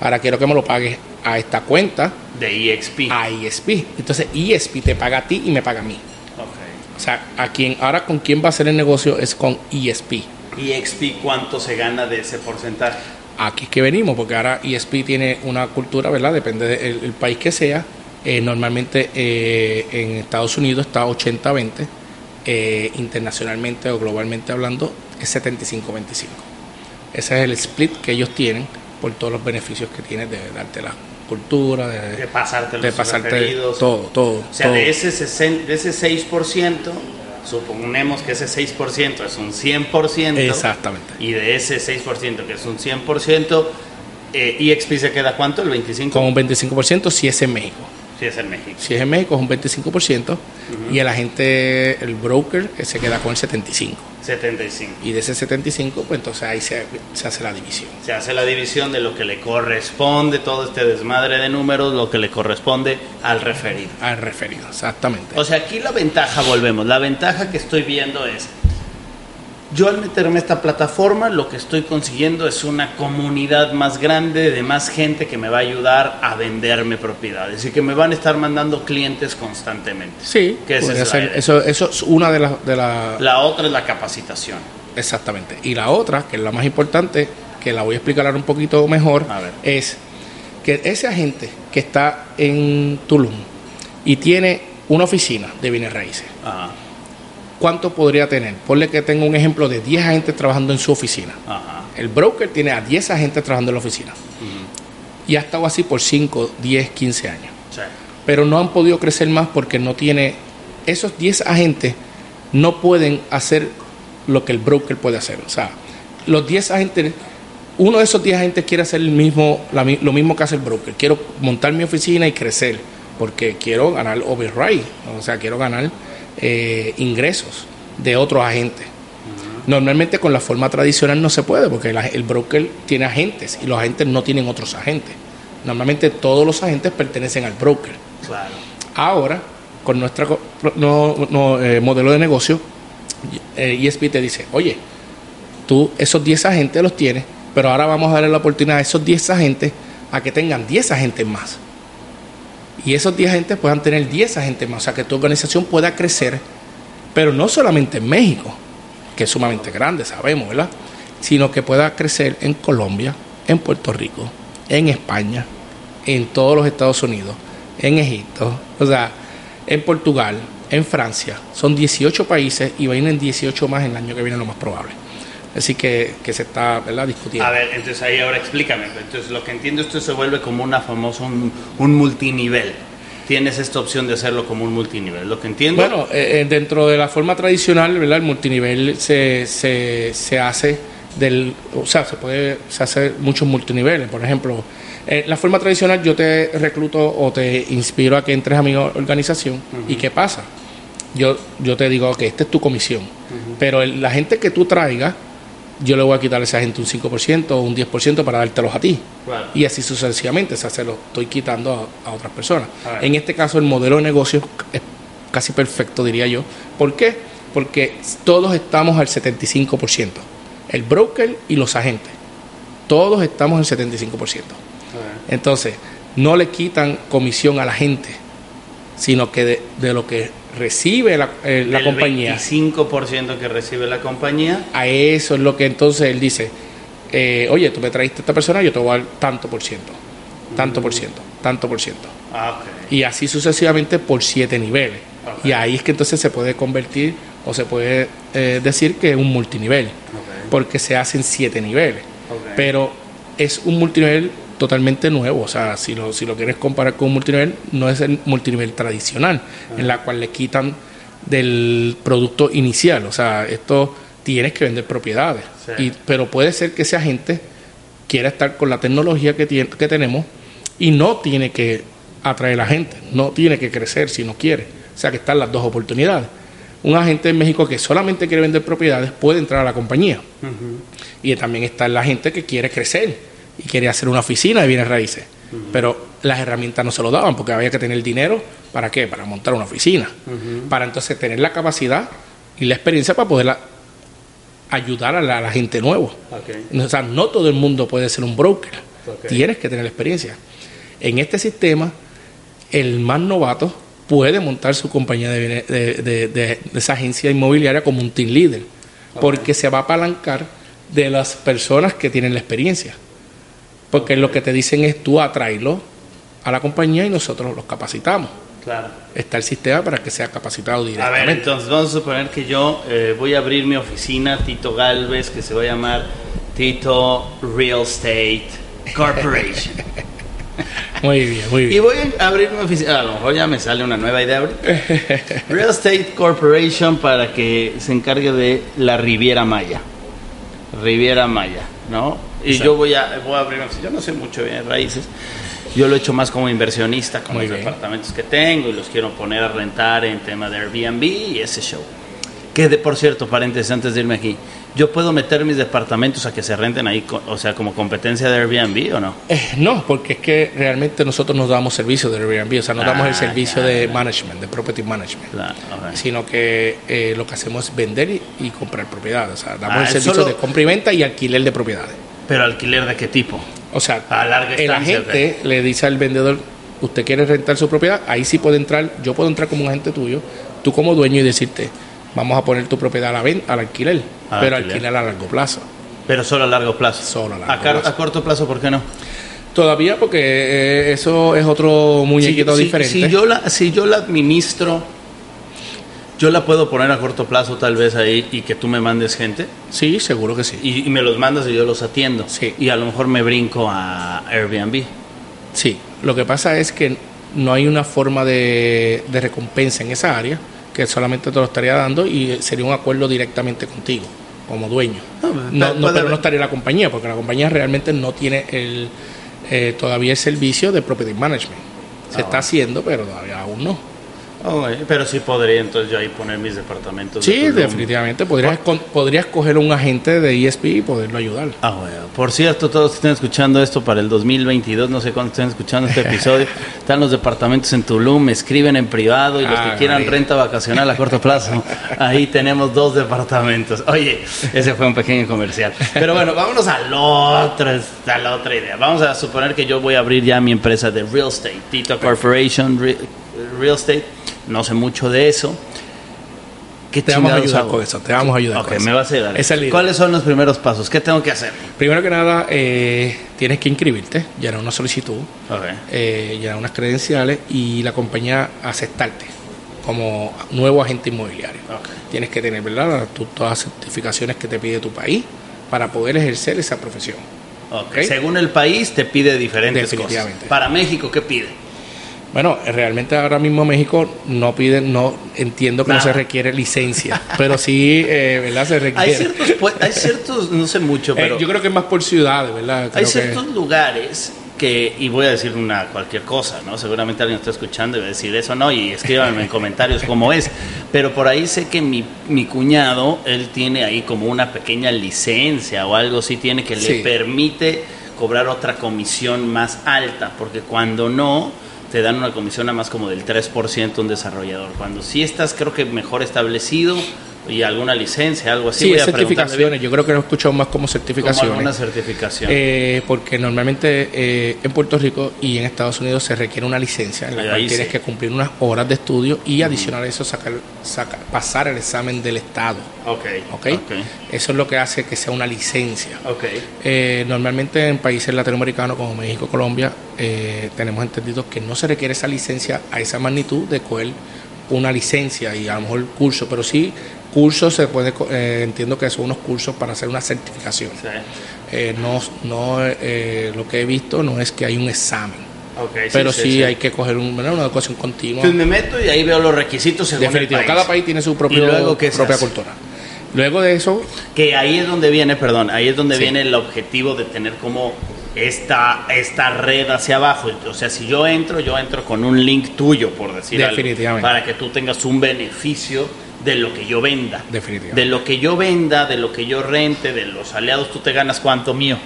Speaker 2: Ahora quiero que me lo pagues a esta cuenta,
Speaker 1: De EXP.
Speaker 2: a ISP. Entonces ISP te paga a ti y me paga a mí.
Speaker 1: Ok.
Speaker 2: O sea, a quien, ahora con quién va a hacer el negocio es con ESP.
Speaker 1: EXP, ¿cuánto se gana de ese porcentaje?
Speaker 2: Aquí es que venimos, porque ahora ESP tiene una cultura, ¿verdad? Depende del el país que sea. Eh, normalmente eh, en Estados Unidos está 80-20, eh, internacionalmente o globalmente hablando es 75-25. Ese es el split que ellos tienen por todos los beneficios que tienen de darte la cultura, de,
Speaker 1: De pasarte los
Speaker 2: de pasarte todo, todo.
Speaker 1: O sea,
Speaker 2: todo.
Speaker 1: de ese, 60 de ese 6%, suponemos que ese 6% es un 100%.
Speaker 2: Exactamente.
Speaker 1: Y de ese 6%, que es un 100%, eh, EXP se queda cuánto? El 25%.
Speaker 2: Con un 25% si es en México.
Speaker 1: Si es en México.
Speaker 2: Si es en México es un 25% y el agente, el broker, se queda con el 75%.
Speaker 1: 75.
Speaker 2: Y de ese 75, pues entonces ahí se, se hace la división.
Speaker 1: Se hace la división de lo que le corresponde, todo este desmadre de números, lo que le corresponde al referido.
Speaker 2: Al referido, exactamente.
Speaker 1: O sea, aquí la ventaja, volvemos, la ventaja que estoy viendo es, yo al meterme a esta plataforma, lo que estoy consiguiendo es una comunidad más grande de más gente que me va a ayudar a venderme propiedades y que me van a estar mandando clientes constantemente.
Speaker 2: sí,
Speaker 1: que esa es
Speaker 2: ser- eso, eso es una de las... De la,
Speaker 1: La otra es la capacitación.
Speaker 2: exactamente. Y la otra, que es la más importante, que la voy a explicar ahora un poquito mejor,
Speaker 1: A ver.
Speaker 2: es que ese agente que está en Tulum y tiene una oficina de bienes raíces,
Speaker 1: Ajá,
Speaker 2: ¿cuánto podría tener? Ponle que tenga un ejemplo de 10 agentes trabajando en su oficina.
Speaker 1: ajá.
Speaker 2: El broker tiene a 10 agentes trabajando en la oficina. Y ha estado así por 5, 10, 15 años.
Speaker 1: sí,
Speaker 2: Pero no han podido crecer más porque no tiene... Esos 10 agentes no pueden hacer lo que el broker puede hacer. O sea, los 10 agentes... Uno de esos 10 agentes quiere hacer el mismo, la mi- lo mismo que hace el broker. Quiero montar mi oficina y crecer porque quiero ganar override. O sea, quiero ganar eh, ingresos de otros agentes. Normalmente con la forma tradicional no se puede porque la- el broker tiene agentes y los agentes no tienen otros agentes. Normalmente todos los agentes pertenecen al broker.
Speaker 1: claro.
Speaker 2: Ahora, con nuestro no, no, eh, modelo de negocio, eh, ESP te dice, oye, tú esos 10 agentes los tienes, pero ahora vamos a darle la oportunidad a esos 10 agentes a que tengan 10 agentes más. Y esos 10 agentes puedan tener 10 agentes más, o sea, que tu organización pueda crecer, pero no solamente en México, que es sumamente grande, sabemos, ¿verdad? Sino que pueda crecer en Colombia, en Puerto Rico, en España, en todos los Estados Unidos, en Egipto, o sea, en Portugal, en Francia. Son 18 países y vienen 18 más en el año que viene, lo más probable. Así que, que se está ¿verdad? discutiendo.
Speaker 1: A ver, entonces ahí ahora explícame. Entonces lo que entiendo esto se vuelve como una famosa, un, un multinivel. Tienes esta opción de hacerlo como un multinivel. Lo que entiendo...
Speaker 2: Bueno, eh, eh, dentro de la forma tradicional, ¿verdad? El multinivel se, se, se hace del, o sea, se puede se hace muchos multiniveles. Por ejemplo, eh, la forma tradicional yo te recluto o te inspiro a que entres a mi organización. ¿Y qué pasa? Yo, yo te digo, que esta es tu comisión. Pero la gente que tú traigas, yo le voy a quitar a esa gente un 5% o un 10% para dártelos a ti. Y así sucesivamente, o sea, se lo estoy quitando a, otras personas. En este caso, el modelo de negocio es casi perfecto, diría yo. ¿Por qué? Porque todos estamos al 75%. El broker y los agentes. Todos estamos al 75%. Entonces, no le quitan comisión a la gente, sino que de, lo que recibe la, eh, la compañía.
Speaker 1: El 25% que recibe la compañía.
Speaker 2: A eso es lo que entonces él dice, eh, oye, tú me traiste a esta persona, yo te voy a dar tanto por ciento, tanto por ciento, tanto por ciento. Ah, y así sucesivamente por siete niveles. Y ahí es que entonces se puede convertir o se puede eh, decir que es un multinivel, porque se hacen siete niveles. Pero es un multinivel totalmente nuevo. O sea, si lo, si lo quieres comparar con un multinivel, no es el multinivel tradicional, en la cual le quitan del producto inicial. O sea, esto tienes que vender propiedades. Y, pero puede ser que esa gente quiera estar con la tecnología que, tiene, que tenemos y no tiene que atraer a la gente, no tiene que crecer si no quiere. O sea que están las dos oportunidades. Un agente en México que solamente quiere vender propiedades puede entrar a la compañía. Y también está la gente que quiere crecer y quería hacer una oficina de bienes raíces. Pero las herramientas no se lo daban porque había que tener el dinero. ¿Para qué? Para montar una oficina. Para entonces tener la capacidad y la experiencia para poder ayudar a la, gente nueva. O sea, no todo el mundo puede ser un broker. Tienes que tener la experiencia. En este sistema, el más novato puede montar su compañía de, de, esa agencia inmobiliaria como un team leader. Porque se va a apalancar de las personas que tienen la experiencia. Porque lo que te dicen es tú atraerlo a la compañía y nosotros los capacitamos. Claro. Está el sistema para que sea capacitado directamente.
Speaker 1: A ver, entonces vamos a suponer que yo eh, voy a abrir mi oficina, Tito Galvez, que se va a llamar Tito Real Estate Corporation.
Speaker 2: muy bien, muy bien.
Speaker 1: Y voy a abrir mi oficina, a lo mejor ya me sale una nueva idea. Real Estate Corporation para que se encargue de la Riviera Maya. Riviera Maya, ¿no? Y yo voy a, voy a abrir, yo no sé mucho de raíces, yo lo he hecho más como inversionista, con los departamentos que tengo y los quiero poner a rentar en tema de Airbnb y ese show. Que de, por cierto, paréntesis antes de irme aquí, ¿yo puedo meter mis departamentos a que se renten ahí, o sea, como competencia de Airbnb o no?
Speaker 2: Eh, no, porque es que realmente nosotros nos damos servicio de Airbnb, o sea, no damos el ah, servicio de management, de property management, sino que eh, lo que hacemos es vender y, comprar propiedades, o sea, damos ah, el servicio de compra y venta y alquiler de propiedades.
Speaker 1: ¿Pero alquiler de qué tipo?
Speaker 2: O sea, a larga el agente le dice al vendedor, usted quiere rentar su propiedad, ahí sí puede entrar, yo puedo entrar como un agente tuyo, tú como dueño y decirte, vamos a poner tu propiedad a la venta, al alquiler, pero alquiler. a largo plazo.
Speaker 1: Pero solo a largo plazo.
Speaker 2: Solo a largo
Speaker 1: a, plazo. a corto plazo, ¿por qué no?
Speaker 2: Todavía porque eh, eso es otro muñequito diferente.
Speaker 1: Si yo, la, si yo la administro yo la puedo poner a corto plazo tal vez ahí y que tú me mandes gente.
Speaker 2: Sí, seguro que sí.
Speaker 1: Y, me los mandas y yo los atiendo.
Speaker 2: Sí.
Speaker 1: Y a lo mejor me brinco a Airbnb.
Speaker 2: Sí, lo que pasa es que no hay una forma de, recompensa en esa área que solamente te lo estaría dando y sería un acuerdo directamente contigo como dueño. No, no, pero no estaría la compañía porque la compañía realmente no tiene el eh, todavía el servicio de property management. Se ah, está haciendo, pero todavía aún no.
Speaker 1: Oh, pero sí podría entonces yo ahí poner mis departamentos.
Speaker 2: Sí, definitivamente. Podrías, podrías coger un agente de ESP y poderlo ayudar.
Speaker 1: Ah, bueno. Por cierto, todos que estén escuchando esto para el 2022, no sé cuándo estén escuchando este episodio, están los departamentos en Tulum, me escriben en privado y los que ah, quieran renta vacacional a corto plazo, ahí tenemos dos departamentos. Oye, ese fue un pequeño comercial. Pero bueno, vámonos al otro, a la otra idea. Vamos a suponer que yo voy a abrir ya mi empresa de real estate, Tito Corporation Real Estate no sé mucho de eso.
Speaker 2: ¿Qué te vamos a ayudar con eso, te vamos a ayudar
Speaker 1: con me vas a ayudar. ¿Cuáles son los primeros pasos? ¿Qué tengo que hacer?
Speaker 2: Primero que nada, eh, tienes que inscribirte, llenar una solicitud, eh, llenar unas credenciales y la compañía aceptarte como nuevo agente inmobiliario. Tienes que tener ¿verdad? todas las certificaciones que te pide tu país para poder ejercer esa profesión.
Speaker 1: Según el país te pide diferentes cosas. Para México, ¿qué pide?
Speaker 2: Bueno, realmente ahora mismo México no pide, no entiendo que no se requiere licencia, pero sí, eh, ¿verdad? Se requiere.
Speaker 1: Hay ciertos, pues, hay ciertos, no sé mucho,
Speaker 2: eh,
Speaker 1: pero.
Speaker 2: yo creo que es más por ciudades, ¿verdad?
Speaker 1: hay ciertos lugares que, y voy a decir una cualquier cosa, ¿no? Seguramente alguien está escuchando y va a decir eso, no, y escríbanme en comentarios cómo es. Pero por ahí sé que mi, mi cuñado, él tiene ahí como una pequeña licencia o algo así, tiene que le permite cobrar otra comisión más alta, porque cuando no, te dan una comisión a más como del 3% un desarrollador. Cuando sí estás, creo que mejor establecido, y alguna licencia, algo así.
Speaker 2: Sí, certificaciones. Yo creo que lo he escuchado más como certificaciones.
Speaker 1: Como certificación.
Speaker 2: Eh, porque normalmente eh, en Puerto Rico y en Estados Unidos se requiere una licencia en la cual tienes que cumplir unas horas de estudio y adicional a eso sacar, pasar el examen del Estado.
Speaker 1: Okay.
Speaker 2: ok. Eso es lo que hace que sea una licencia.
Speaker 1: Okay.
Speaker 2: Eh, normalmente en países latinoamericanos como México, Colombia, tenemos entendido que no se requiere esa licencia a esa magnitud de cual una licencia y a lo mejor curso, pero sí cursos se puede eh, entiendo que son unos cursos para hacer una certificación. Eh, no no eh, lo que he visto no es que hay un examen. Pero sí, hay que coger un, una educación continua.
Speaker 1: Pues me meto y ahí veo los requisitos según
Speaker 2: definitivo cada país tiene su propio luego, propia cultura. Luego de eso
Speaker 1: que ahí es donde viene perdón ahí es donde viene el objetivo de tener como esta, esta red hacia abajo. O sea, si yo entro, yo entro con un link tuyo, por decir
Speaker 2: Definitivamente.
Speaker 1: para que tú tengas un beneficio de lo que yo venda.
Speaker 2: Definitivamente.
Speaker 1: De lo que yo venda, de lo que yo rente, de los aliados, tú te ganas cuánto mío.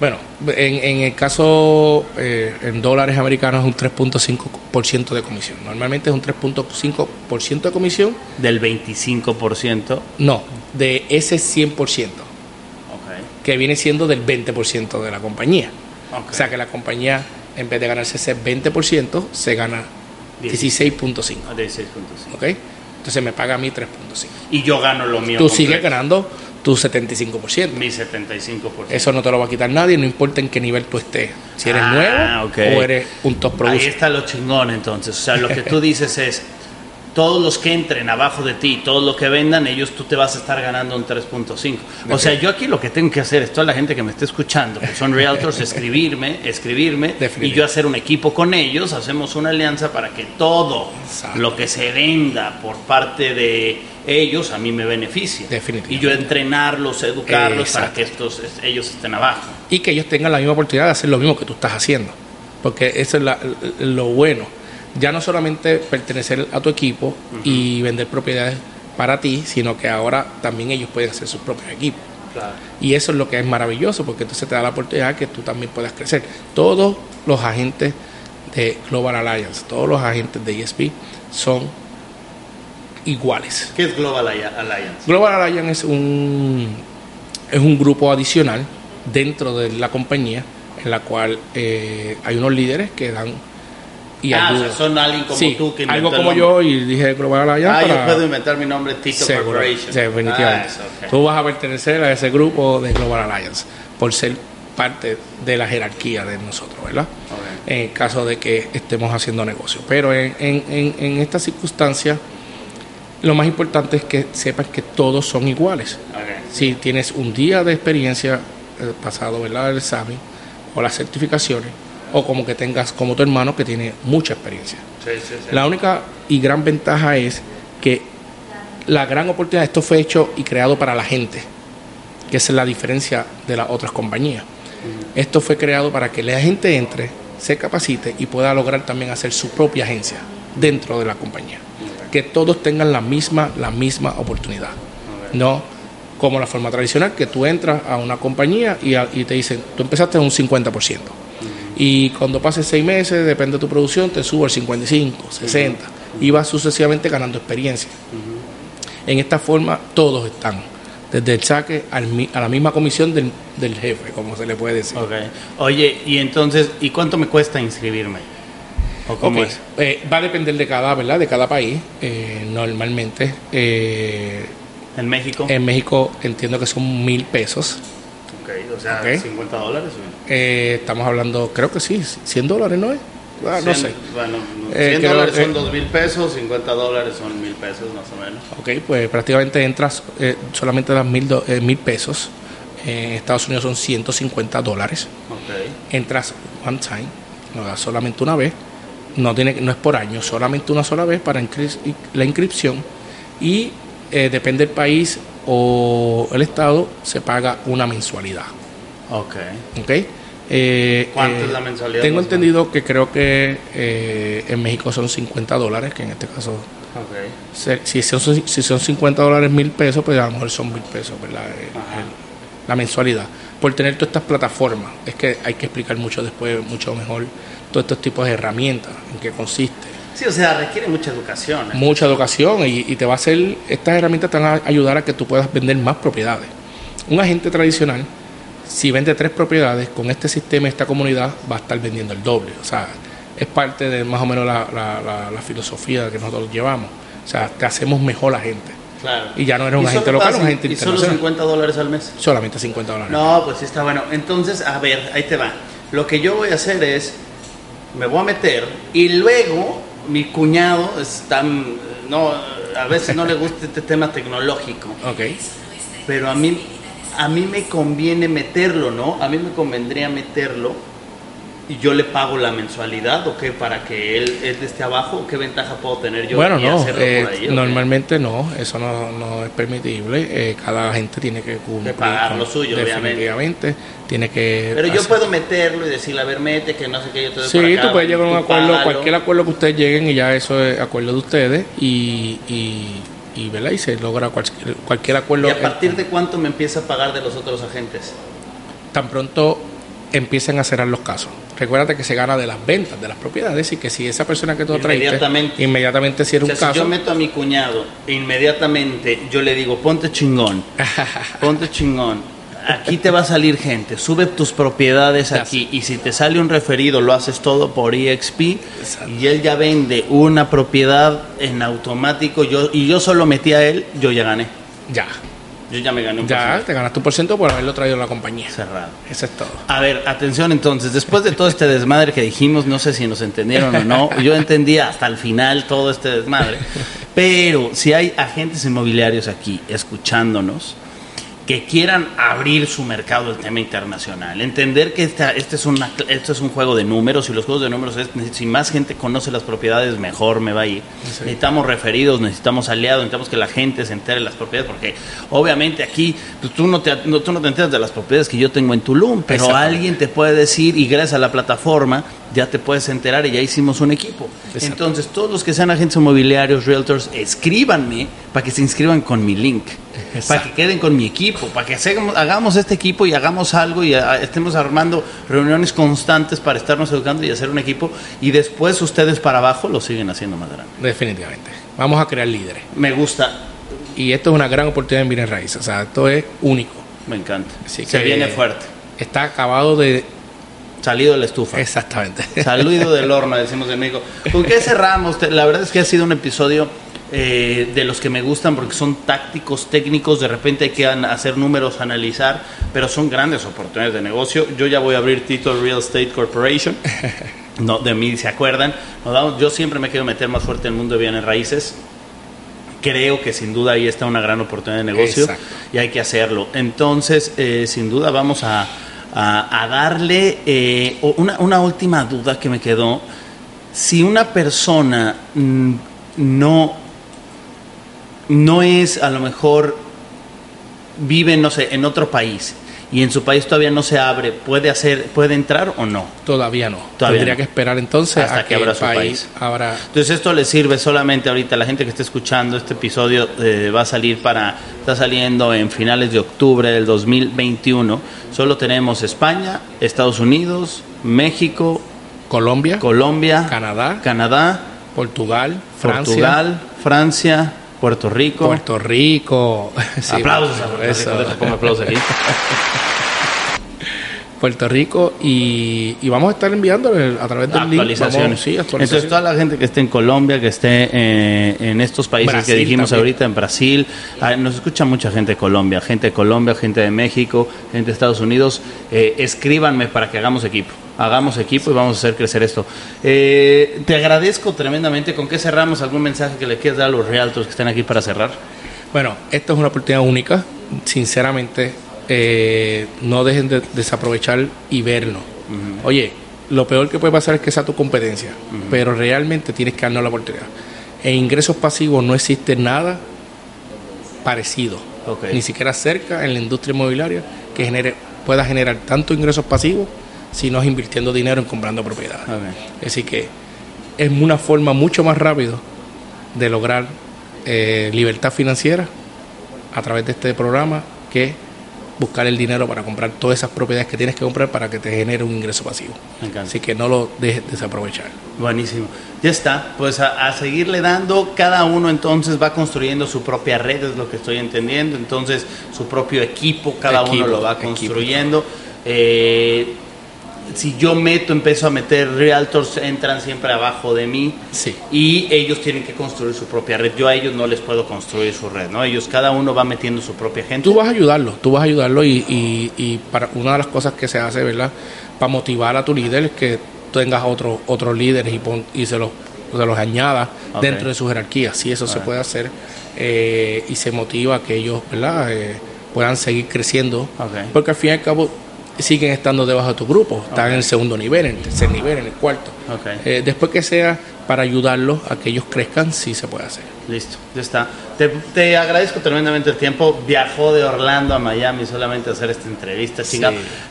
Speaker 2: Bueno, en, en el caso eh, en dólares americanos es un 3.5% de comisión. Normalmente es un 3.5% de comisión.
Speaker 1: ¿Del 25%?
Speaker 2: No, de ese 100%. Okay. Que viene siendo del 20% de la compañía. O sea que la compañía, en vez de ganarse ese 20%, se gana 16.5. 16.5. ¿Ok? Entonces me paga a mí 3.5.
Speaker 1: Y yo gano lo mío.
Speaker 2: Tú sigues ganando tu 75%.
Speaker 1: Mi 75%.
Speaker 2: Eso no te lo va a quitar nadie, no importa en qué nivel tú estés. Si eres ah, nuevo o eres un top producer.
Speaker 1: Ahí está lo chingón entonces. O sea, lo que tú dices es, todos los que entren abajo de ti, todos los que vendan, ellos tú te vas a estar ganando un 3.5. O sea, yo aquí lo que tengo que hacer es toda la gente que me esté escuchando, que son realtors, escribirme, escribirme y yo hacer un equipo con ellos, hacemos una alianza para que todo lo que se venda por parte de ellos a mí me beneficie. Y yo entrenarlos, educarlos para que estos ellos estén abajo.
Speaker 2: Y que ellos tengan la misma oportunidad de hacer lo mismo que tú estás haciendo. Porque eso es lo bueno ya no solamente pertenecer a tu equipo y vender propiedades para ti, sino que ahora también ellos pueden hacer sus propios equipos. Y eso es lo que es maravilloso, porque entonces te da la oportunidad que tú también puedas crecer. Todos los agentes de Global Alliance, todos los agentes de ESP son iguales.
Speaker 1: ¿Qué es Global Alliance?
Speaker 2: Global Alliance es un, es un grupo adicional dentro de la compañía en la cual eh, hay unos líderes que dan y
Speaker 1: ah, son alguien como tú
Speaker 2: que algo como yo y dije Global
Speaker 1: Alliance. Ah, yo puedo inventar mi nombre Tito Corporation.
Speaker 2: definitivamente. Ah, tú vas a pertenecer a ese grupo de Global Alliance por ser parte de la jerarquía de nosotros, ¿verdad? En el caso de que estemos haciendo negocio. Pero en, en, en, estas circunstancias, lo más importante es que sepas que todos son iguales. Si tienes un día de experiencia eh, pasado, ¿verdad? El examen o las certificaciones o como que tengas como tu hermano que tiene mucha experiencia. La única y gran ventaja es que la gran oportunidad, esto fue hecho y creado para la gente, que es la diferencia de las otras compañías. Esto fue creado para que la gente entre, se capacite y pueda lograr también hacer su propia agencia dentro de la compañía. Que todos tengan la misma, la misma oportunidad. No como la forma tradicional, que tú entras a una compañía y, y te dicen, tú empezaste en un 50% y cuando pases seis meses, depende de tu producción, te subo al 55, 60 y vas sucesivamente ganando experiencia. En esta forma todos están, desde el saque a la misma comisión del, jefe, como se le puede decir.
Speaker 1: Oye, y entonces, ¿y cuánto me cuesta inscribirme?
Speaker 2: ¿O cómo es? Eh, va a depender de cada, ¿verdad? De cada país. Eh, normalmente. Eh,
Speaker 1: ¿En México?
Speaker 2: En México entiendo que son mil pesos
Speaker 1: o sea, 50 dólares.
Speaker 2: Eh, estamos hablando, creo que sí, 100 dólares, ¿no es?
Speaker 1: Ah, no sé. Bueno, 100 eh, dólares son 2 mil pesos, 50 dólares son mil pesos más o menos.
Speaker 2: Ok, pues prácticamente entras, eh, solamente das mil, mil pesos. En Estados Unidos son 150 dólares.
Speaker 1: Okay.
Speaker 2: Entras one time, lo das solamente una vez. no, tiene, no es por año, solamente una sola vez para la inscripción y eh, depende del país o el estado, se paga una mensualidad.
Speaker 1: Ok.
Speaker 2: Ok. Eh,
Speaker 1: ¿Cuánto es la mensualidad?
Speaker 2: Tengo entendido que creo que en México son 50 dólares, que en este caso Okay. Si, son, si son 50 dólares mil pesos, pues a lo mejor son mil pesos, ¿verdad? la mensualidad. Por tener todas estas plataformas. Es que hay que explicar mucho después, mucho mejor, todos estos tipos de herramientas, en qué consiste.
Speaker 1: Sí, o sea, requiere mucha educación.
Speaker 2: ¿eh? Mucha educación y, y, te va a hacer, estas herramientas te van a ayudar a que tú puedas vender más propiedades. Un agente tradicional, si vende tres propiedades, con este sistema, esta comunidad, va a estar vendiendo el doble. O sea, es parte de más o menos la, la, la, filosofía que nosotros llevamos. O sea, te hacemos mejor la gente.
Speaker 1: Claro.
Speaker 2: Y ya no eres un agente local, un agente
Speaker 1: ¿Y solo 50 dólares al mes?
Speaker 2: Solamente 50 dólares.
Speaker 1: No, pues sí está bueno. Entonces, a ver, ahí te va. Lo que yo voy a hacer es, me voy a meter y luego mi cuñado está, no, a veces no le gusta este tema tecnológico.
Speaker 2: Ok.
Speaker 1: Pero a mí, a mí me conviene meterlo, ¿no? A mí me convendría meterlo y yo le pago la mensualidad o qué para que él, esté abajo qué ventaja puedo tener yo
Speaker 2: bueno no eh, normalmente no eso no, no es permitible eh, cada gente tiene que cumplir
Speaker 1: pagar lo suyo
Speaker 2: definitivamente tiene que
Speaker 1: pero yo puedo meterlo y decirle a ver mete que no sé qué yo te doy
Speaker 2: sí tú puedes llegar a un acuerdo cualquier acuerdo que ustedes lleguen y ya eso es acuerdo de ustedes y, y y, y se logra cualquier, cualquier acuerdo.
Speaker 1: ¿Y a partir de cuánto me empieza a pagar de los otros agentes?
Speaker 2: Tan pronto empiecen a cerrar los casos. Recuérdate que se gana de las ventas de las propiedades y que si esa persona que tú
Speaker 1: inmediatamente,
Speaker 2: inmediatamente cierra un caso.
Speaker 1: Si yo meto a mi cuñado, inmediatamente yo le digo, ponte chingón, ponte chingón. Aquí te va a salir gente, sube tus propiedades aquí y si te sale un referido lo haces todo por EXP y él ya vende una propiedad en automático yo, y yo solo metí a él, yo ya gané.
Speaker 2: Ya,
Speaker 1: yo ya me gané un
Speaker 2: Ya, te ganaste un por ciento por haberlo traído a la compañía.
Speaker 1: Cerrado.
Speaker 2: Eso es todo.
Speaker 1: A ver, atención entonces. Después de todo este desmadre que dijimos, no sé si nos entendieron o no. Yo entendía hasta el final todo este desmadre. Pero si hay agentes inmobiliarios aquí escuchándonos, que quieran abrir su mercado del tema internacional, entender que esta, este, es una, este es un juego de números y los juegos de números es, si más gente conoce las propiedades, mejor me va a ir. Necesitamos referidos, necesitamos aliados, necesitamos que la gente se entere de las propiedades, porque obviamente aquí pues, tú, no te, tú no te enteras de las propiedades que yo tengo en Tulum, pero alguien te puede decir y gracias a la plataforma ya te puedes enterar y ya hicimos un equipo. Entonces, todos los que sean agentes inmobiliarios, realtors, escríbanme para que se inscriban con mi link, para que queden con mi equipo, para que hagamos este equipo y hagamos algo y ah, estemos armando reuniones constantes para estarnos educando y hacer un equipo y después ustedes para abajo lo siguen haciendo más grande.
Speaker 2: Definitivamente. Vamos a crear líderes.
Speaker 1: Me gusta.
Speaker 2: Y esto es una gran oportunidad en Bienes Raíces. O sea, esto es único.
Speaker 1: Me encanta. se viene fuerte.
Speaker 2: Está acabado de
Speaker 1: Salido de la estufa.
Speaker 2: Exactamente.
Speaker 1: Salido del horno, decimos en México. ¿Con qué cerramos? La verdad es que ha sido un episodio eh, de los que me gustan porque son tácticos, técnicos, de repente hay que hacer números, analizar, pero son grandes oportunidades de negocio. Yo ya voy a abrir Tito Real Estate Corporation. No, de mí se acuerdan. Yo siempre me quiero meter más fuerte en el mundo de bienes raíces. Creo que sin duda ahí está una gran oportunidad de negocio y hay que hacerlo. Entonces, eh, sin duda vamos a a, darle eh, una, una, última duda que me quedó. Si una persona no, no es a lo mejor vive, no sé, en otro país y en su país todavía no se abre, ¿puede hacer, puede entrar o no?
Speaker 2: Todavía no. Tendría que esperar entonces
Speaker 1: hasta que, abra su país. Entonces esto le sirve solamente ahorita a la gente que está escuchando este episodio eh, va a salir para está saliendo en finales de octubre del 2021. Solo tenemos España, Estados Unidos, México,
Speaker 2: Colombia,
Speaker 1: Colombia,
Speaker 2: Canadá,
Speaker 1: Canadá,
Speaker 2: Portugal, Francia,
Speaker 1: Portugal, Francia, Puerto Rico.
Speaker 2: Puerto Rico.
Speaker 1: aplausos a aplausos aquí.
Speaker 2: Puerto Rico y, vamos a estar enviando a través del
Speaker 1: actualizaciones.
Speaker 2: sí,
Speaker 1: actualizaciones. Entonces toda la gente que esté en Colombia, que esté eh, en estos países que dijimos ahorita, en Brasil, ah, nos escucha mucha gente de Colombia, gente de Colombia, gente de México, gente de Estados Unidos, eh, escríbanme para que hagamos equipo. Hagamos equipo y vamos a hacer crecer esto. Eh, te agradezco tremendamente. ¿Con qué cerramos? ¿Algún mensaje que le quieras dar a los realtors que están aquí para cerrar?
Speaker 2: Bueno, esto es una oportunidad única. Sinceramente, eh, no dejen de desaprovechar y verlo. Oye, lo peor que puede pasar es que sea tu competencia, pero realmente tienes que darnos la oportunidad. En ingresos pasivos no existe nada parecido, ni siquiera cerca en la industria inmobiliaria que genere, pueda generar tanto ingresos pasivos si no es invirtiendo dinero en comprando propiedades. Así que es una forma mucho más rápida de lograr eh, libertad financiera a través de este programa que buscar el dinero para comprar todas esas propiedades que tienes que comprar para que te genere un ingreso pasivo. Así que no lo dejes desaprovechar.
Speaker 1: Buenísimo. Ya está, pues a, seguirle dando, cada uno entonces va construyendo su propia red, es lo que estoy entendiendo, entonces su propio equipo, cada uno lo va construyendo. Eh, si yo meto, empiezo a meter realtors, entran siempre abajo de mí.
Speaker 2: Sí.
Speaker 1: Y ellos tienen que construir su propia red. Yo a ellos no les puedo construir su red, ¿no? Ellos, cada uno va metiendo su propia gente.
Speaker 2: Tú vas a ayudarlo, tú vas a ayudarlo y, y, para una de las cosas que se hace, ¿verdad? Para motivar a tu líder es que tengas otros otros líderes y, y se los, se los añadas dentro de su jerarquía. Si eso se puede hacer eh, y se motiva a que ellos, ¿verdad? Eh, puedan seguir creciendo. Porque al fin y al cabo siguen estando debajo de tu grupo, están en el segundo nivel, en el tercer nivel, en el cuarto. Eh, después que sea para ayudarlos a que ellos crezcan, sí se puede hacer.
Speaker 1: Listo, ya está. Te, agradezco tremendamente el tiempo. Viajó de Orlando a Miami solamente a hacer esta entrevista.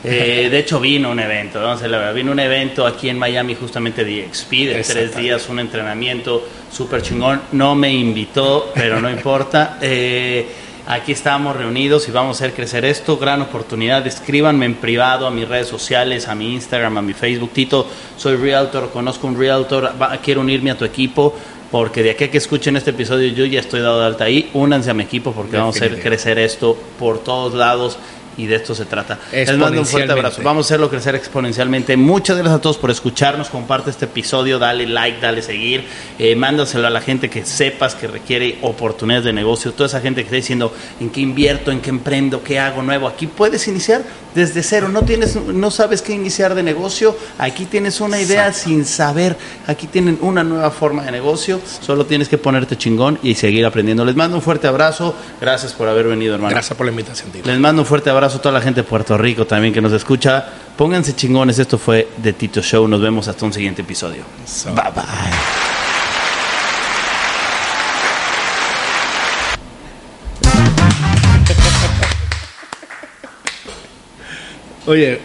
Speaker 1: Eh, de hecho, vino un evento, vamos a la Vino un evento aquí en Miami, justamente de XP, de tres días, un entrenamiento súper chingón. No me invitó, pero no importa. Eh, Aquí estamos reunidos y vamos a hacer crecer esto. Gran oportunidad. Escríbanme en privado a mis redes sociales, a mi Instagram, a mi Facebook. Tito, soy realtor, conozco un realtor, quiero unirme a tu equipo porque de aquí a que escuchen este episodio yo ya estoy dado de alta ahí. Únanse a mi equipo porque vamos a hacer crecer esto por todos lados y de esto se trata. Les mando un fuerte abrazo. Vamos a hacerlo crecer exponencialmente. Muchas gracias a todos por escucharnos. Comparte este episodio, dale like, dale seguir. Eh, mándaselo a la gente que sepas que requiere oportunidades de negocio. Toda esa gente que está diciendo en qué invierto, en qué emprendo, qué hago nuevo. Aquí puedes iniciar desde cero. No, tienes, no sabes qué iniciar de negocio. Aquí tienes una idea sin saber. Aquí tienen una nueva forma de negocio. Solo tienes que ponerte chingón y seguir aprendiendo. Les mando un fuerte abrazo. Gracias por haber venido, hermano.
Speaker 2: Gracias por la invitación.
Speaker 1: Les mando un fuerte abrazo abrazo a toda la gente de Puerto Rico también que nos escucha. Pónganse chingones, esto fue The Tito Show. Nos vemos hasta un siguiente episodio. Bye bye.
Speaker 2: Oye,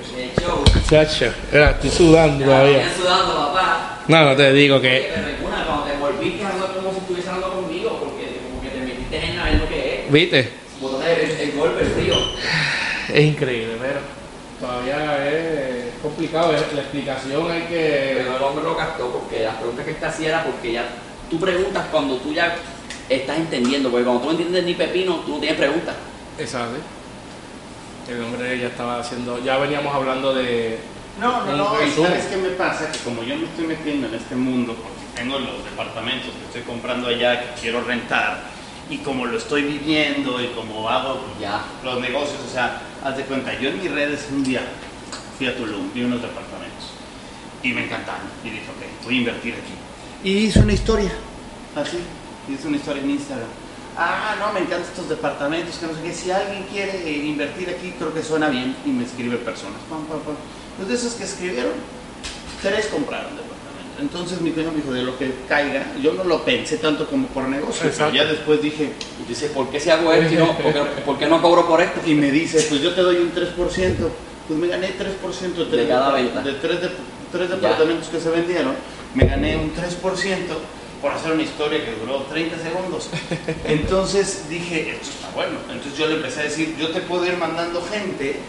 Speaker 2: chacho, era, estoy sudando todavía.
Speaker 3: Estoy sudando, papá.
Speaker 2: No, no te digo que.
Speaker 3: Pero cuando te volviste hablando como si estuviese hablando conmigo, porque como que te metiste en la lo que es.
Speaker 2: ¿Viste?
Speaker 3: el, golpe, el frío.
Speaker 2: Es increíble, pero todavía es complicado. La explicación hay que.
Speaker 3: Pero el hombre lo gastó porque las preguntas que está hacía era porque ya tú preguntas cuando tú ya estás entendiendo, porque cuando tú no entiendes ni pepino, tú no tienes preguntas.
Speaker 2: Exacto. El hombre ya estaba haciendo, ya veníamos hablando de.
Speaker 1: No, no, no, ¿sabes qué me pasa? Que como yo me estoy metiendo en este mundo, porque tengo los departamentos que estoy comprando allá, que quiero rentar, y como lo estoy viviendo y como hago ya los negocios, o sea, haz de cuenta, yo en mis redes un día fui a Tulum, vi unos departamentos y me encantaron y dije, ok, voy a invertir aquí. Y hice una historia, así, hice una historia en Instagram. Ah, no, me encantan estos departamentos, que no sé qué, si alguien quiere invertir aquí, creo que suena bien y me escribe personas. Pam, pam, pam. Pues de esos que escribieron, tres compraron entonces mi primo me dijo, de lo que caiga, yo no lo pensé tanto como por negocio, pero ya después dije,
Speaker 3: dice, ¿por qué si hago esto no, ¿por, qué, no cobro por esto?
Speaker 1: Y me dice, pues yo te doy un 3%, pues me gané 3% de,
Speaker 3: de cada venta.
Speaker 1: De tres, de, tres departamentos que se vendieron, me gané un 3% por hacer una historia que duró 30 segundos. Entonces dije, esto está bueno. Entonces yo le empecé a decir, yo te puedo ir mandando gente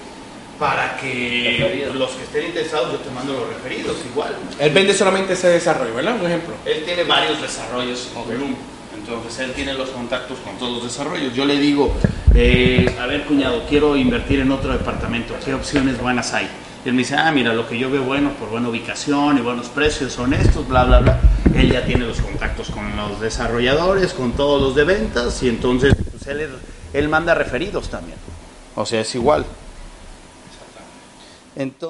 Speaker 1: para que los que estén interesados yo te mando los referidos igual.
Speaker 2: Él vende solamente ese desarrollo, ¿verdad? Un ejemplo.
Speaker 1: Él tiene varios desarrollos en Entonces él tiene los contactos con todos los desarrollos. Yo le digo, eh, a ver cuñado, quiero invertir en otro departamento, ¿qué opciones buenas hay? Y él me dice, ah, mira, lo que yo veo bueno por buena ubicación y buenos precios son estos, bla, bla, bla. Él ya tiene los contactos con los desarrolladores, con todos los de ventas y entonces pues, él, él manda referidos también. O sea, es igual. Entonces,